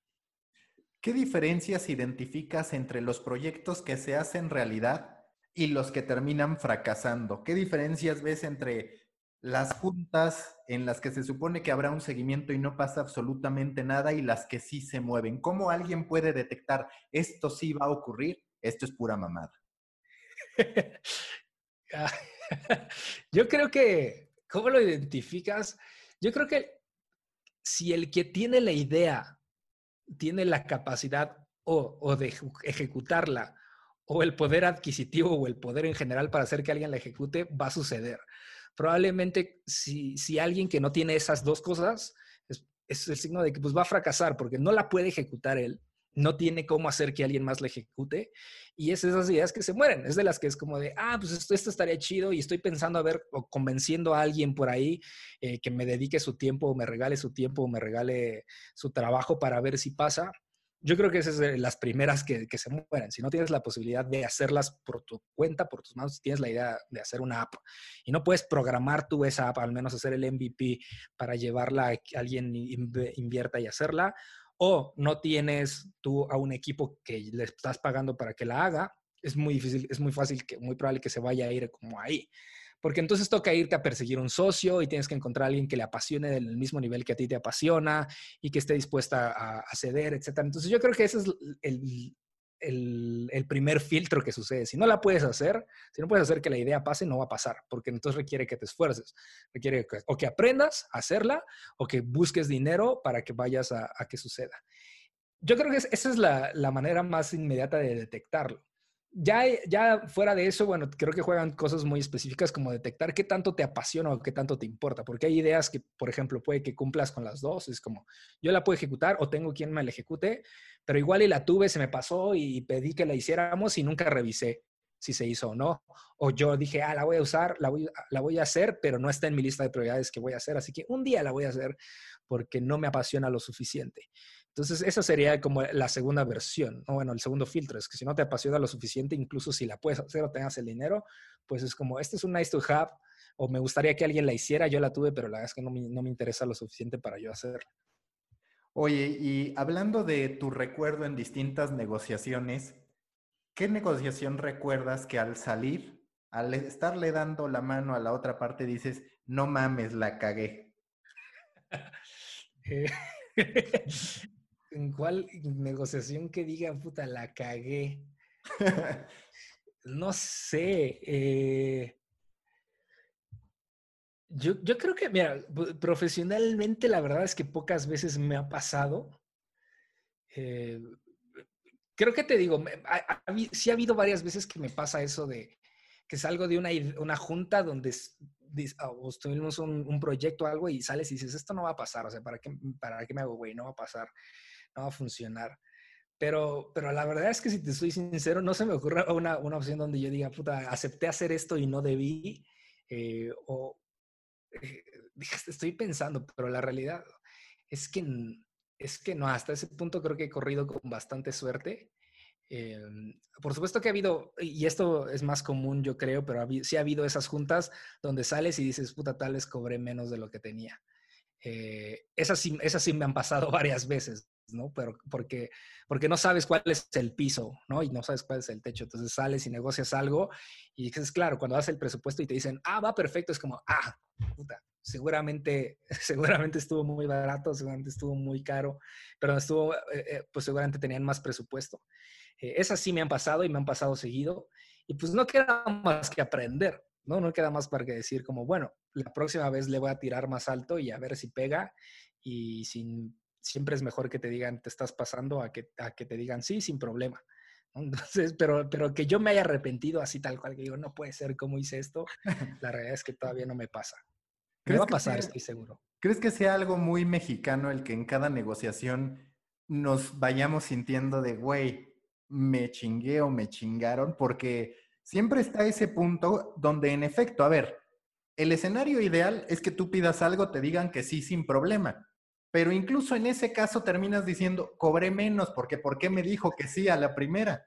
¿Qué diferencias identificas entre los proyectos que se hacen realidad y los que terminan fracasando? ¿Qué diferencias ves entre las juntas en las que se supone que habrá un seguimiento y no pasa absolutamente nada y las que sí se mueven. ¿Cómo alguien puede detectar esto sí va a ocurrir? Esto es pura mamada. Yo creo que, ¿cómo lo identificas? Yo creo que si el que tiene la idea tiene la capacidad o, o de ejecutarla o el poder adquisitivo o el poder en general para hacer que alguien la ejecute, va a suceder probablemente si, si alguien que no tiene esas dos cosas, es, el signo de que pues va a fracasar porque no la puede ejecutar él, no tiene cómo hacer que alguien más la ejecute y es esas ideas que se mueren, es de las que es como de, ah, pues esto, esto estaría chido y estoy pensando a ver o convenciendo a alguien por ahí eh, que me dedique su tiempo o me regale su tiempo o me regale su trabajo para ver si pasa yo creo que esas son las primeras que, se mueren. Si no tienes la posibilidad de hacerlas por tu cuenta, por tus manos, si tienes la idea de hacer una app y no puedes programar tú esa app, al menos hacer el MVP para llevarla a que alguien invierta y hacerla, o no tienes tú a un equipo que le estás pagando para que la haga, es muy difícil, es muy fácil, que, muy probable que se vaya a ir como ahí porque entonces toca irte a perseguir un socio y tienes que encontrar a alguien que le apasione del mismo nivel que a ti te apasiona y que esté dispuesta a, ceder, etc. Entonces yo creo que ese es el, primer filtro que sucede. Si no la puedes hacer, si no puedes hacer que la idea pase, no va a pasar, porque entonces requiere que te esfuerces, requiere o que aprendas a hacerla o que busques dinero para que vayas a, que suceda. Yo creo que esa es la manera más inmediata de detectarlo ya, ya fuera de eso, bueno, creo que juegan cosas muy específicas como detectar qué tanto te apasiona o qué tanto te importa, porque hay ideas que, por ejemplo, puede que cumplas con las dos, es como yo la puedo ejecutar o tengo quien me la ejecute, pero igual y la tuve, se me pasó y pedí que la hiciéramos y nunca revisé si se hizo o no, o yo dije, ah, la voy a usar, la voy a hacer, pero no está en mi lista de prioridades que voy a hacer, así que un día la voy a hacer porque no me apasiona lo suficiente. Entonces, esa sería como la segunda versión, o bueno, el segundo filtro, es que si no te apasiona lo suficiente, incluso si la puedes hacer o tengas el dinero, pues es como, este es un nice to have, o me gustaría que alguien la hiciera, yo la tuve, pero la verdad es que no me, no me interesa lo suficiente para yo hacerla. Oye, y hablando de tu recuerdo en distintas negociaciones, ¿qué negociación recuerdas que al salir, al estarle dando la mano a la otra parte, dices, no mames, la cagué? eh, ¿En cuál negociación que diga, puta, la cagué? no sé. Eh, yo, creo que, mira, profesionalmente la verdad es que pocas veces me ha pasado. Eh, creo que te digo, sí ha habido varias veces que me pasa eso de que salgo de una, una junta donde o tuvimos un, un, proyecto o algo y sales y dices, esto no va a pasar, o sea, ¿para qué, para qué me hago, güey? No va a pasar no va a funcionar. Pero, pero la verdad es que si te soy sincero, no se me ocurre una, una opción donde yo diga, puta, acepté hacer esto y no debí. Eh, o eh, estoy pensando, pero la realidad es que, es que no, hasta ese punto creo que he corrido con bastante suerte. Eh, por supuesto que ha habido, y esto es más común yo creo, pero sí ha habido esas juntas donde sales y dices, puta, tal vez cobré menos de lo que tenía. esas, sí, esas sí me han pasado varias veces. ¿No? Pero porque, porque no sabes cuál es el piso, ¿no? Y no sabes cuál es el techo. Entonces sales y negocias algo y dices, claro, cuando das el presupuesto y te dicen, ah, va perfecto, es como, ah, puta, seguramente, seguramente estuvo muy barato, seguramente estuvo muy caro, pero estuvo, eh, eh, pues seguramente tenían más presupuesto. Eh, esas sí me han pasado y me han pasado seguido. Y pues no queda más que aprender, ¿no? No queda más para que decir como, bueno, la próxima vez le voy a tirar más alto y a ver si pega y sin siempre es mejor que te digan te estás pasando a que, a que te digan sí, sin problema. Entonces, pero, pero que yo me haya arrepentido así tal cual, que digo, no puede ser como hice esto, la realidad es que todavía no me pasa. Me va a pasar, estoy seguro. ¿Crees que sea algo muy mexicano el que en cada negociación nos vayamos sintiendo de, güey, me chingué o me chingaron? Porque siempre está ese punto donde, en efecto, a ver, el escenario ideal es que tú pidas algo, te digan que sí sin problema pero incluso en ese caso terminas diciendo, cobré menos, porque ¿por qué me dijo que sí a la primera?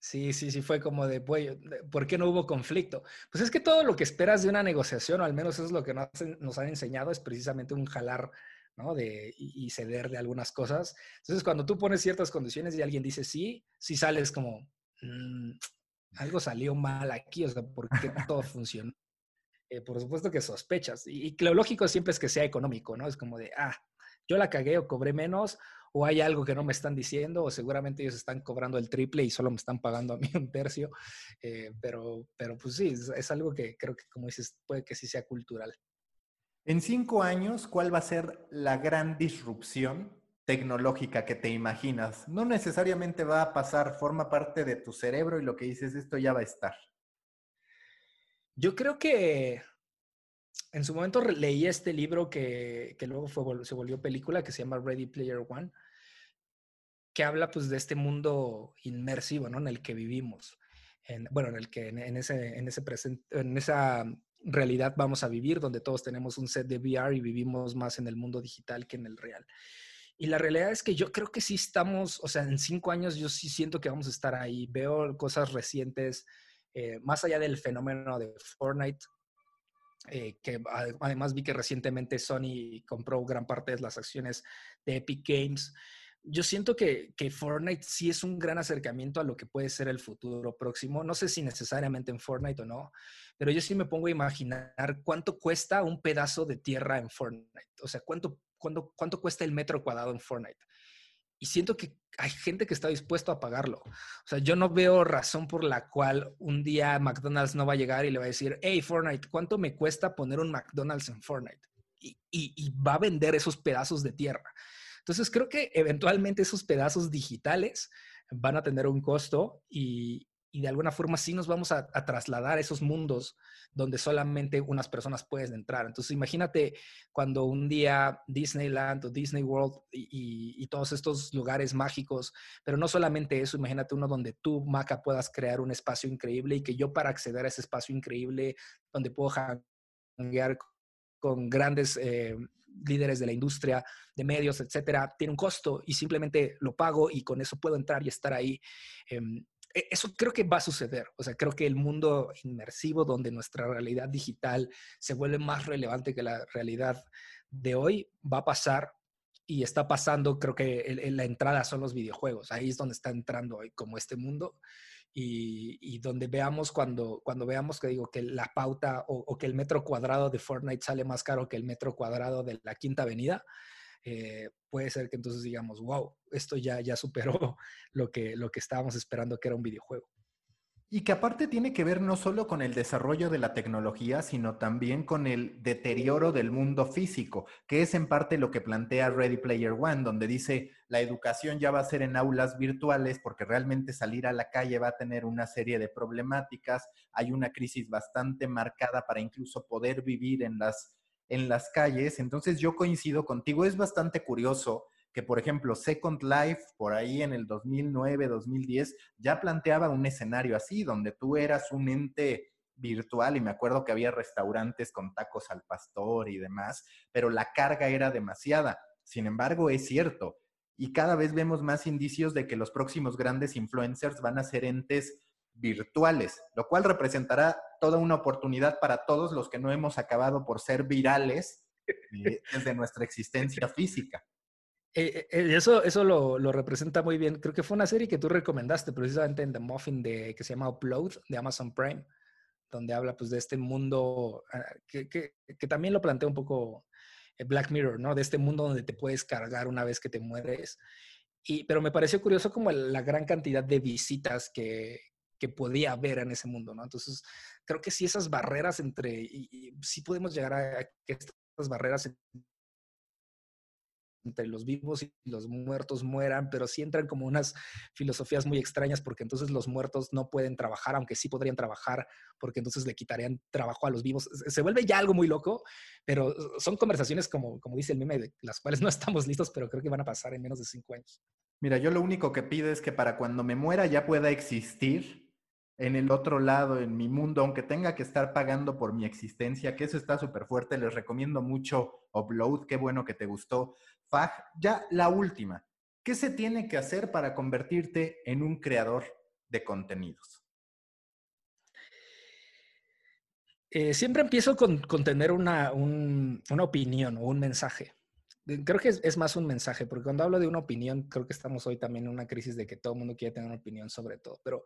Sí, sí, sí, fue como de, ¿por qué no hubo conflicto? Pues es que todo lo que esperas de una negociación, o al menos eso es lo que nos, han enseñado, es precisamente un jalar, ¿no? De, y, ceder de algunas cosas. Entonces, cuando tú pones ciertas condiciones y alguien dice sí, sí sales como, mm, algo salió mal aquí, o sea, ¿por qué todo funcionó? Eh, por supuesto que sospechas. Y, lo lógico siempre es que sea económico, ¿no? Es como de, ah, yo la cagué o cobré menos, o hay algo que no me están diciendo, o seguramente ellos están cobrando el triple y solo me están pagando a mí un tercio. Eh, pero, pero pues sí, es, algo que creo que, como dices, puede que sí sea cultural. En cinco años, ¿cuál va a ser la gran disrupción tecnológica que te imaginas? No necesariamente va a pasar, forma parte de tu cerebro y lo que dices, esto ya va a estar. Yo creo que en su momento leí este libro que, luego se volvió película, que se llama Ready Player One, que habla pues de este mundo inmersivo, ¿no? En el que vivimos. bueno, en el que en, ese, en, ese en esa realidad vamos a vivir, donde todos tenemos un set de VR y vivimos más en el mundo digital que en el real. Y la realidad es que yo creo que sí estamos, o sea, en cinco años yo sí siento que vamos a estar ahí. Veo cosas recientes eh, más allá del fenómeno de Fortnite, eh, que además vi que recientemente Sony compró gran parte de las acciones de Epic Games. Yo siento que, que, Fortnite sí es un gran acercamiento a lo que puede ser el futuro próximo. No sé si necesariamente en Fortnite o no, pero yo sí me pongo a imaginar cuánto cuesta un pedazo de tierra en Fortnite. O sea, cuánto, cuánto, cuánto cuesta el metro cuadrado en Fortnite y siento que hay gente que está dispuesto a pagarlo. O sea, yo no veo razón por la cual un día McDonald's no va a llegar y le va a decir, hey, Fortnite, ¿cuánto me cuesta poner un McDonald's en Fortnite? Y, y, va a vender esos pedazos de tierra. Entonces, creo que eventualmente esos pedazos digitales van a tener un costo y, y de alguna forma sí nos vamos a, trasladar a esos mundos donde solamente unas personas pueden entrar. Entonces imagínate cuando un día Disneyland o Disney World y, todos estos lugares mágicos, pero no solamente eso, imagínate uno donde tú, Maca, puedas crear un espacio increíble y que yo para acceder a ese espacio increíble, donde puedo hanguear con grandes eh, líderes de la industria, de medios, etcétera, tiene un costo y simplemente lo pago y con eso puedo entrar y estar ahí. Em, eso creo que va a suceder. O sea, creo que el mundo inmersivo donde nuestra realidad digital se vuelve más relevante que la realidad de hoy va a pasar y está pasando, creo que la entrada son los videojuegos. Ahí es donde está entrando hoy como este mundo y, donde veamos cuando, cuando veamos que digo que la pauta o, que el metro cuadrado de Fortnite sale más caro que el metro cuadrado de la Quinta Avenida, eh, puede ser que entonces digamos, wow, esto ya, ya superó lo que, lo que estábamos esperando que era un videojuego. Y que aparte tiene que ver no solo con el desarrollo de la tecnología, sino también con el deterioro del mundo físico, que es en parte lo que plantea Ready Player One, donde dice la educación ya va a ser en aulas virtuales porque realmente salir a la calle va a tener una serie de problemáticas, hay una crisis bastante marcada para incluso poder vivir en las en las calles. Entonces yo coincido contigo, es bastante curioso que, por ejemplo, Second Life, por ahí en el 2009, 2010, ya planteaba un escenario así, donde tú eras un ente virtual y me acuerdo que había restaurantes con tacos al pastor y demás, pero la carga era demasiada. Sin embargo, es cierto, y cada vez vemos más indicios de que los próximos grandes influencers van a ser entes virtuales, lo cual representará toda una oportunidad para todos los que no hemos acabado por ser virales eh, desde nuestra existencia física. Eh, eh, eso eso lo, lo, representa muy bien. Creo que fue una serie que tú recomendaste precisamente en The Muffin de, que se llama Upload de Amazon Prime, donde habla pues de este mundo ah, que, que, que también lo plantea un poco Black Mirror, ¿no? De este mundo donde te puedes cargar una vez que te mueres. Y, pero me pareció curioso como la gran cantidad de visitas que, que podía haber en ese mundo, ¿no? Entonces, creo que sí esas barreras entre, y, sí podemos llegar a, que estas barreras entre los vivos y los muertos mueran, pero sí entran como unas filosofías muy extrañas porque entonces los muertos no pueden trabajar, aunque sí podrían trabajar, porque entonces le quitarían trabajo a los vivos. Se vuelve ya algo muy loco, pero son conversaciones como, como dice el meme, de las cuales no estamos listos, pero creo que van a pasar en menos de cinco años. Mira, yo lo único que pido es que para cuando me muera ya pueda existir en el otro lado, en mi mundo, aunque tenga que estar pagando por mi existencia, que eso está súper fuerte. Les recomiendo mucho Upload, qué bueno que te gustó. Fag, ya la última. ¿Qué se tiene que hacer para convertirte en un creador de contenidos? Eh, siempre empiezo con, tener una, una opinión o un mensaje. Eh, creo que es, más un mensaje, porque cuando hablo de una opinión, creo que estamos hoy también en una crisis de que todo el mundo quiere tener una opinión sobre todo, pero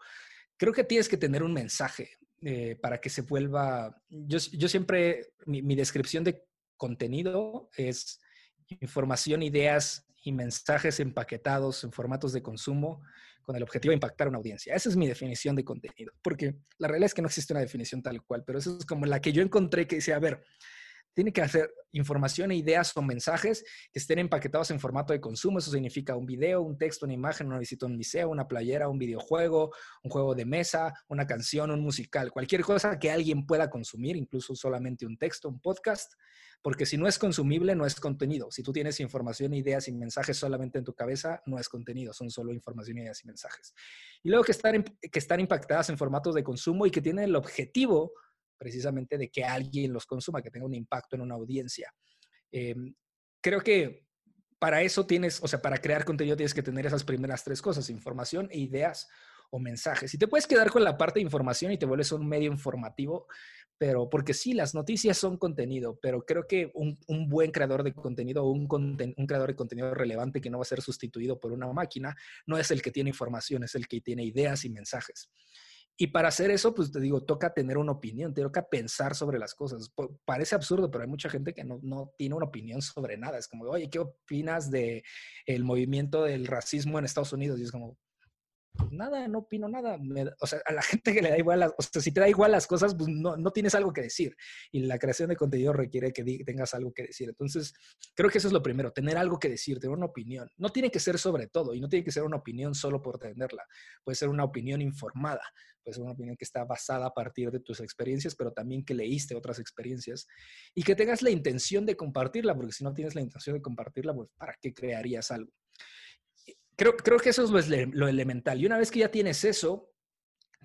creo que tienes que tener un mensaje eh, para que se vuelva, yo, siempre, mi, mi, descripción de contenido es información, ideas y mensajes empaquetados en formatos de consumo con el objetivo de impactar a una audiencia. Esa es mi definición de contenido, porque la realidad es que no existe una definición tal cual, pero eso es como la que yo encontré que dice, a ver, tiene que hacer información e ideas o mensajes que estén empaquetados en formato de consumo. Eso significa un video, un texto, una imagen, una visita a un museo, una playera, un videojuego, un juego de mesa, una canción, un musical, cualquier cosa que alguien pueda consumir, incluso solamente un texto, un podcast, porque si no es consumible, no es contenido. Si tú tienes información, ideas y mensajes solamente en tu cabeza, no es contenido, son solo información, ideas y mensajes. Y luego que están, que están impactadas en formatos de consumo y que tienen el objetivo precisamente de que alguien los consuma, que tenga un impacto en una audiencia. Em, creo que para eso tienes, o sea, para crear contenido tienes que tener esas primeras tres cosas, información e ideas o mensajes. Y te puedes quedar con la parte de información y te vuelves un medio informativo, pero porque sí, las noticias son contenido, pero creo que un, buen creador de contenido o un, un, creador de contenido relevante que no va a ser sustituido por una máquina, no es el que tiene información, es el que tiene ideas y mensajes. Y para hacer eso, pues te digo, toca tener una opinión, te toca pensar sobre las cosas. Parece absurdo, pero hay mucha gente que no, no tiene una opinión sobre nada. Es como, oye, ¿qué opinas de el movimiento del racismo en Estados Unidos? Y es como, pues nada, no opino nada. o sea, a la gente que le da igual, las, o sea, si te da igual las cosas, pues no, no, tienes algo que decir. Y la creación de contenido requiere que tengas algo que decir. Entonces, creo que eso es lo primero, tener algo que decir, tener una opinión. No tiene que ser sobre todo y no tiene que ser una opinión solo por tenerla. Puede ser una opinión informada, puede ser una opinión que está basada a partir de tus experiencias, pero también que leíste otras experiencias y que tengas la intención de compartirla, porque si no tienes la intención de compartirla, pues ¿para qué crearías algo? Creo, creo que eso es lo, elemental. Y una vez que ya tienes eso,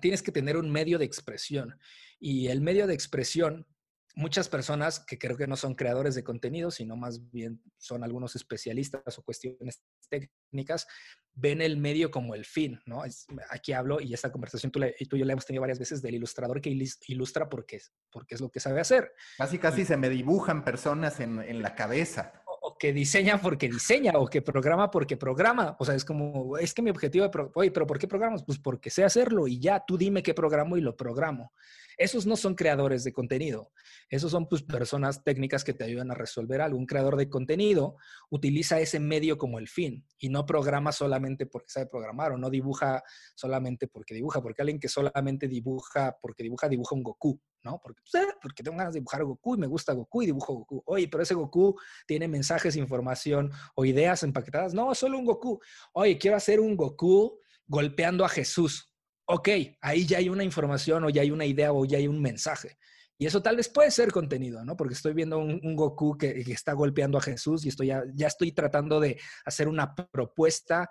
tienes que tener un medio de expresión. Y el medio de expresión, muchas personas que creo que no son creadores de contenido, sino más bien son algunos especialistas o cuestiones técnicas, ven el medio como el fin, ¿no? aquí hablo, y esta conversación tú, y tú y yo la hemos tenido varias veces, del ilustrador que ilustra porque, porque es lo que sabe hacer. Casi, casi se me dibujan personas en, en la cabeza que diseña porque diseña o que programa porque programa. O sea, es como, es que mi objetivo de, oye, pero ¿por qué programas? Pues porque sé hacerlo y ya, tú dime qué programo y lo programo. Esos no son creadores de contenido. Esos son pues, personas técnicas que te ayudan a resolver algo. Un creador de contenido utiliza ese medio como el fin y no programa solamente porque sabe programar o no dibuja solamente porque dibuja, porque alguien que solamente dibuja porque dibuja, dibuja un Goku. ¿no? Porque, pues, eh, tengo ganas de dibujar a Goku y me gusta Goku y dibujo Goku. Oye, pero ese Goku tiene mensajes, información o ideas empaquetadas. No, solo un Goku. Oye, quiero hacer un Goku golpeando a Jesús. Ok, ahí ya hay una información o ya hay una idea o ya hay un mensaje. Y eso tal vez puede ser contenido, ¿no? Porque estoy viendo un, Goku que, está golpeando a Jesús y estoy ya, estoy tratando de hacer una propuesta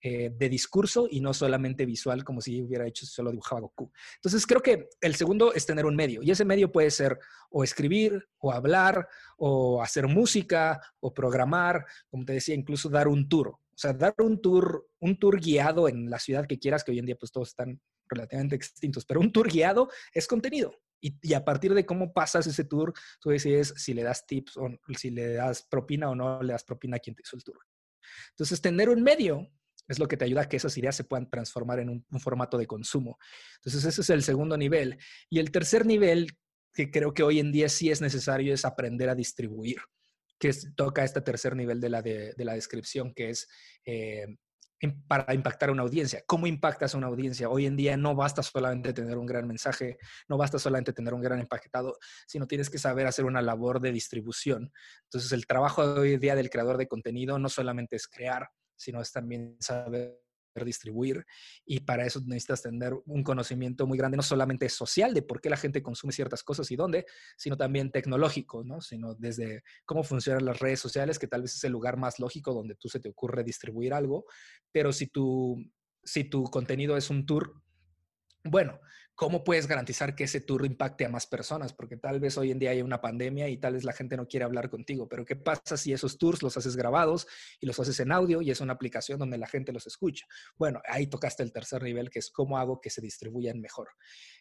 eh, de discurso y no solamente visual, como si hubiera hecho solo dibujaba Goku. Entonces, creo que el segundo es tener un medio, y ese medio puede ser o escribir, o hablar, o hacer música, o programar, como te decía, incluso dar un tour. Sea, dar un tour, un tour guiado en la ciudad que quieras, que hoy en día pues todos están relativamente extintos, pero un tour guiado es contenido. Y, y, a partir de cómo pasas ese tour, tú decides si le das tips o si le das propina o no le das propina a quien te hizo el tour. Entonces, tener un medio es lo que te ayuda a que esas ideas se puedan transformar en un, formato de consumo. Entonces, ese es el segundo nivel. Y el tercer nivel, que creo que hoy en día sí es necesario, es aprender a distribuir, que toca este tercer nivel de la, de, la descripción, que es eh, para impactar a una audiencia. ¿Cómo impactas a una audiencia? Hoy en día no basta solamente tener un gran mensaje, no basta solamente tener un gran empaquetado, sino tienes que saber hacer una labor de distribución. Entonces, el trabajo de hoy en día del creador de contenido no solamente es crear, sino es también saber distribuir y para eso necesitas tener un conocimiento muy grande, no solamente social de por qué la gente consume ciertas cosas y dónde, sino también tecnológico, ¿no? Sino desde cómo funcionan las redes sociales, que tal vez es el lugar más lógico donde tú se te ocurre distribuir algo, pero si si tu contenido es un tour, Bueno, ¿cómo puedes garantizar que ese tour impacte a más personas? Porque tal vez hoy en día hay una pandemia y tal vez la gente no quiere hablar contigo, pero ¿qué pasa si esos tours los haces grabados y los haces en audio y es una aplicación donde la gente los escucha? Bueno, ahí tocaste el tercer nivel, que es cómo hago que se distribuyan mejor.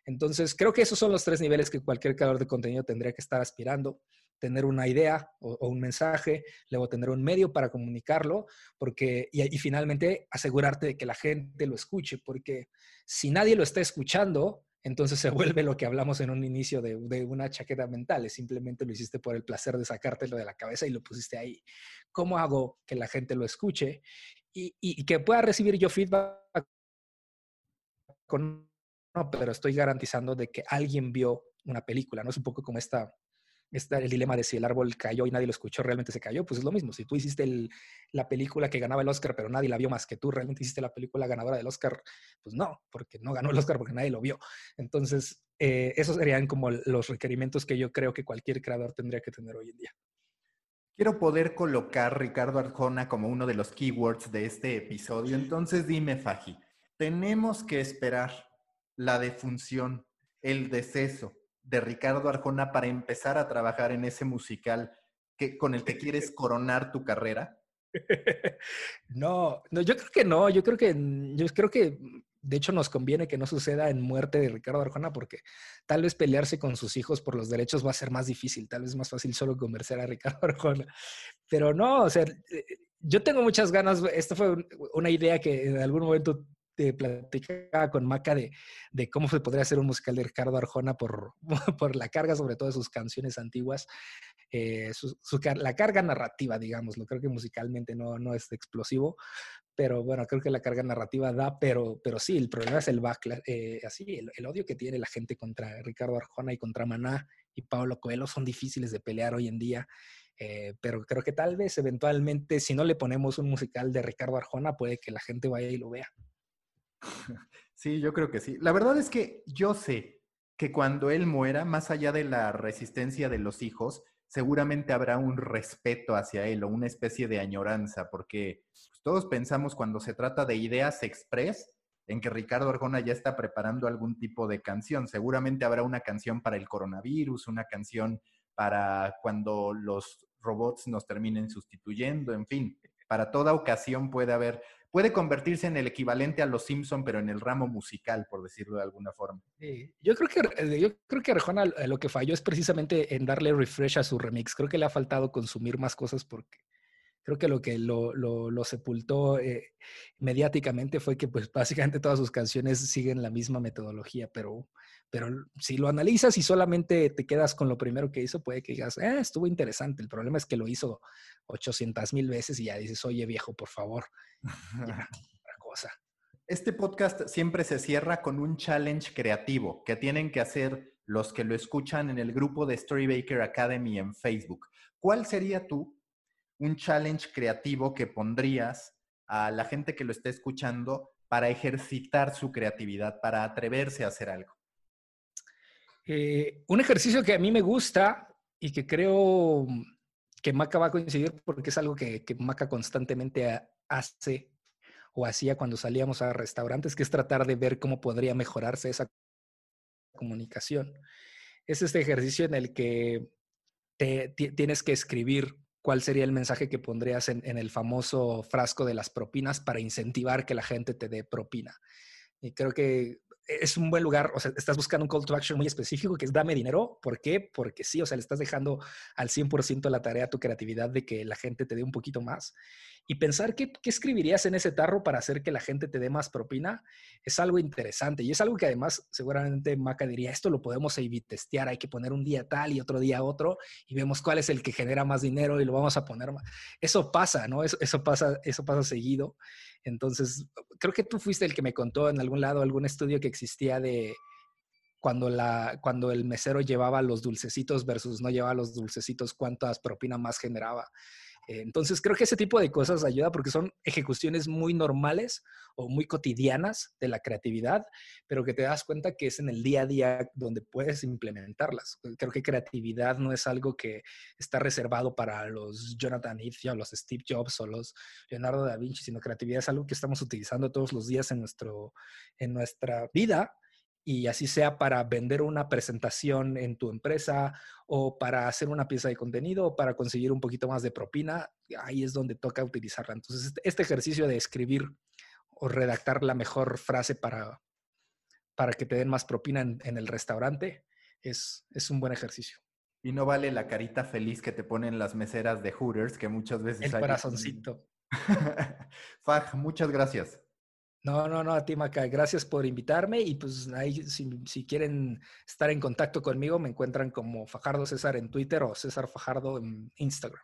Entonces, creo que esos son los tres niveles que cualquier creador de contenido tendría que estar aspirando tener una idea o, un mensaje, luego tener un medio para comunicarlo, porque, y, finalmente asegurarte de que la gente lo escuche, porque si nadie lo está escuchando, entonces se vuelve lo que hablamos en un inicio de, una chaqueta mental, es simplemente lo hiciste por el placer de sacártelo de la cabeza y lo pusiste ahí. ¿Cómo hago que la gente lo escuche y, que pueda recibir yo feedback no, pero estoy garantizando de que alguien vio una película, ¿no? Es un poco como esta está el dilema de si el árbol cayó y nadie lo escuchó, realmente se cayó, pues es lo mismo. Si tú hiciste la película que ganaba el Oscar, pero nadie la vio más que tú, realmente hiciste la película ganadora del Oscar, pues no, porque no ganó el Oscar porque nadie lo vio. Entonces, eh, esos serían como los requerimientos que yo creo que cualquier creador tendría que tener hoy en día. Quiero poder colocar Ricardo Arjona como uno de los keywords de este episodio. Entonces dime, Faji, tenemos que esperar la defunción, el deceso, de Ricardo Arjona para empezar a trabajar en ese musical que, con el que quieres coronar tu carrera? No, no, yo creo que no, yo creo que, yo creo que de hecho nos conviene que no suceda en muerte de Ricardo Arjona porque tal vez pelearse con sus hijos por los derechos va a ser más difícil, tal vez más fácil solo convencer a Ricardo Arjona. Pero no, o sea, eh, yo tengo muchas ganas, esta fue una idea que en algún momento te platicaba con Maca de, de, cómo se podría hacer un musical de Ricardo Arjona por, por la carga, sobre todo de sus canciones antiguas, eh, su, la carga narrativa, digamos, lo creo que musicalmente no, no es explosivo, pero bueno, creo que la carga narrativa da, pero, pero sí, el problema es el backlash, eh, así, el, odio que tiene la gente contra Ricardo Arjona y contra Maná y Pablo Coelho son difíciles de pelear hoy en día. Eh, pero creo que tal vez eventualmente, si no le ponemos un musical de Ricardo Arjona, puede que la gente vaya y lo vea. Sí, yo creo que sí. La verdad es que yo sé que cuando él muera, más allá de la resistencia de los hijos, seguramente habrá un respeto hacia él o una especie de añoranza, porque pues, todos pensamos cuando se trata de ideas express en que Ricardo Arjona ya está preparando algún tipo de canción. Seguramente habrá una canción para el coronavirus, una canción para cuando los robots nos terminen sustituyendo, en fin, para toda ocasión puede haber puede convertirse en el equivalente a los Simpson, pero en el ramo musical, por decirlo de alguna forma. Yo creo que eh, yo creo que Arjona eh, lo que falló es precisamente en darle refresh a su remix. Creo que le ha faltado consumir más cosas porque creo que lo que lo, lo, sepultó eh, mediáticamente fue que pues básicamente todas sus canciones siguen la misma metodología, pero, pero si lo analizas y solamente te quedas con lo primero que hizo, puede que digas, eh, estuvo interesante. El problema es que lo hizo 800 mil veces y ya dices, oye viejo, por favor, ya, otra cosa. Este podcast siempre se cierra con un challenge creativo que tienen que hacer los que lo escuchan en el grupo de Storybaker Academy en Facebook. ¿Cuál sería tú un challenge creativo que pondrías a la gente que lo esté escuchando para ejercitar su creatividad, para atreverse a hacer algo? Eh, un ejercicio que a mí me gusta y que creo que Maca va a coincidir porque es algo que, Maca constantemente hace o hacía cuando salíamos a restaurantes, que es tratar de ver cómo podría mejorarse esa comunicación. Es este ejercicio en el que tienes que escribir cuál sería el mensaje que pondrías en, el famoso frasco de las propinas para incentivar que la gente te dé propina. Y creo que es un buen lugar, o sea, estás buscando un call to action muy específico que es dame dinero. ¿Por qué? Porque sí, o sea, le estás dejando al 100% la tarea a tu creatividad de que la gente te dé un poquito más y pensar qué, escribirías en ese tarro para hacer que la gente te dé más propina es algo interesante y es algo que además seguramente Maca diría, esto lo podemos testear, hay que poner un día tal y otro día otro y vemos cuál es el que genera más dinero y lo vamos a poner más. Eso pasa, ¿no? Eso, eso, pasa, eso pasa seguido. Entonces, creo que tú fuiste el que me contó en algún lado algún estudio que existía de cuando, la, cuando el mesero llevaba los dulcecitos versus no llevaba los dulcecitos, cuántas propina más generaba. Eh, entonces creo que ese tipo de cosas ayuda porque son ejecuciones muy normales o muy cotidianas de la creatividad, pero que te das cuenta que es en el día a día donde puedes implementarlas. Creo que creatividad no es algo que está reservado para los Jonathan Ive o los Steve Jobs o los Leonardo da Vinci, sino creatividad es algo que estamos utilizando todos los días en, nuestro, en nuestra vida y así sea para vender una presentación en tu empresa o para hacer una pieza de contenido o para conseguir un poquito más de propina, ahí es donde toca utilizarla. Entonces, este, este ejercicio de escribir o redactar la mejor frase para, para que te den más propina en, el restaurante es, es un buen ejercicio. Y no vale la carita feliz que te ponen las meseras de Hooters, que muchas veces... El corazoncito. Faj, muchas gracias. No, no, no, a ti, Maca. Gracias por invitarme y pues ahí si, quieren estar en contacto conmigo me encuentran como Fajardo César en Twitter o César Fajardo en Instagram.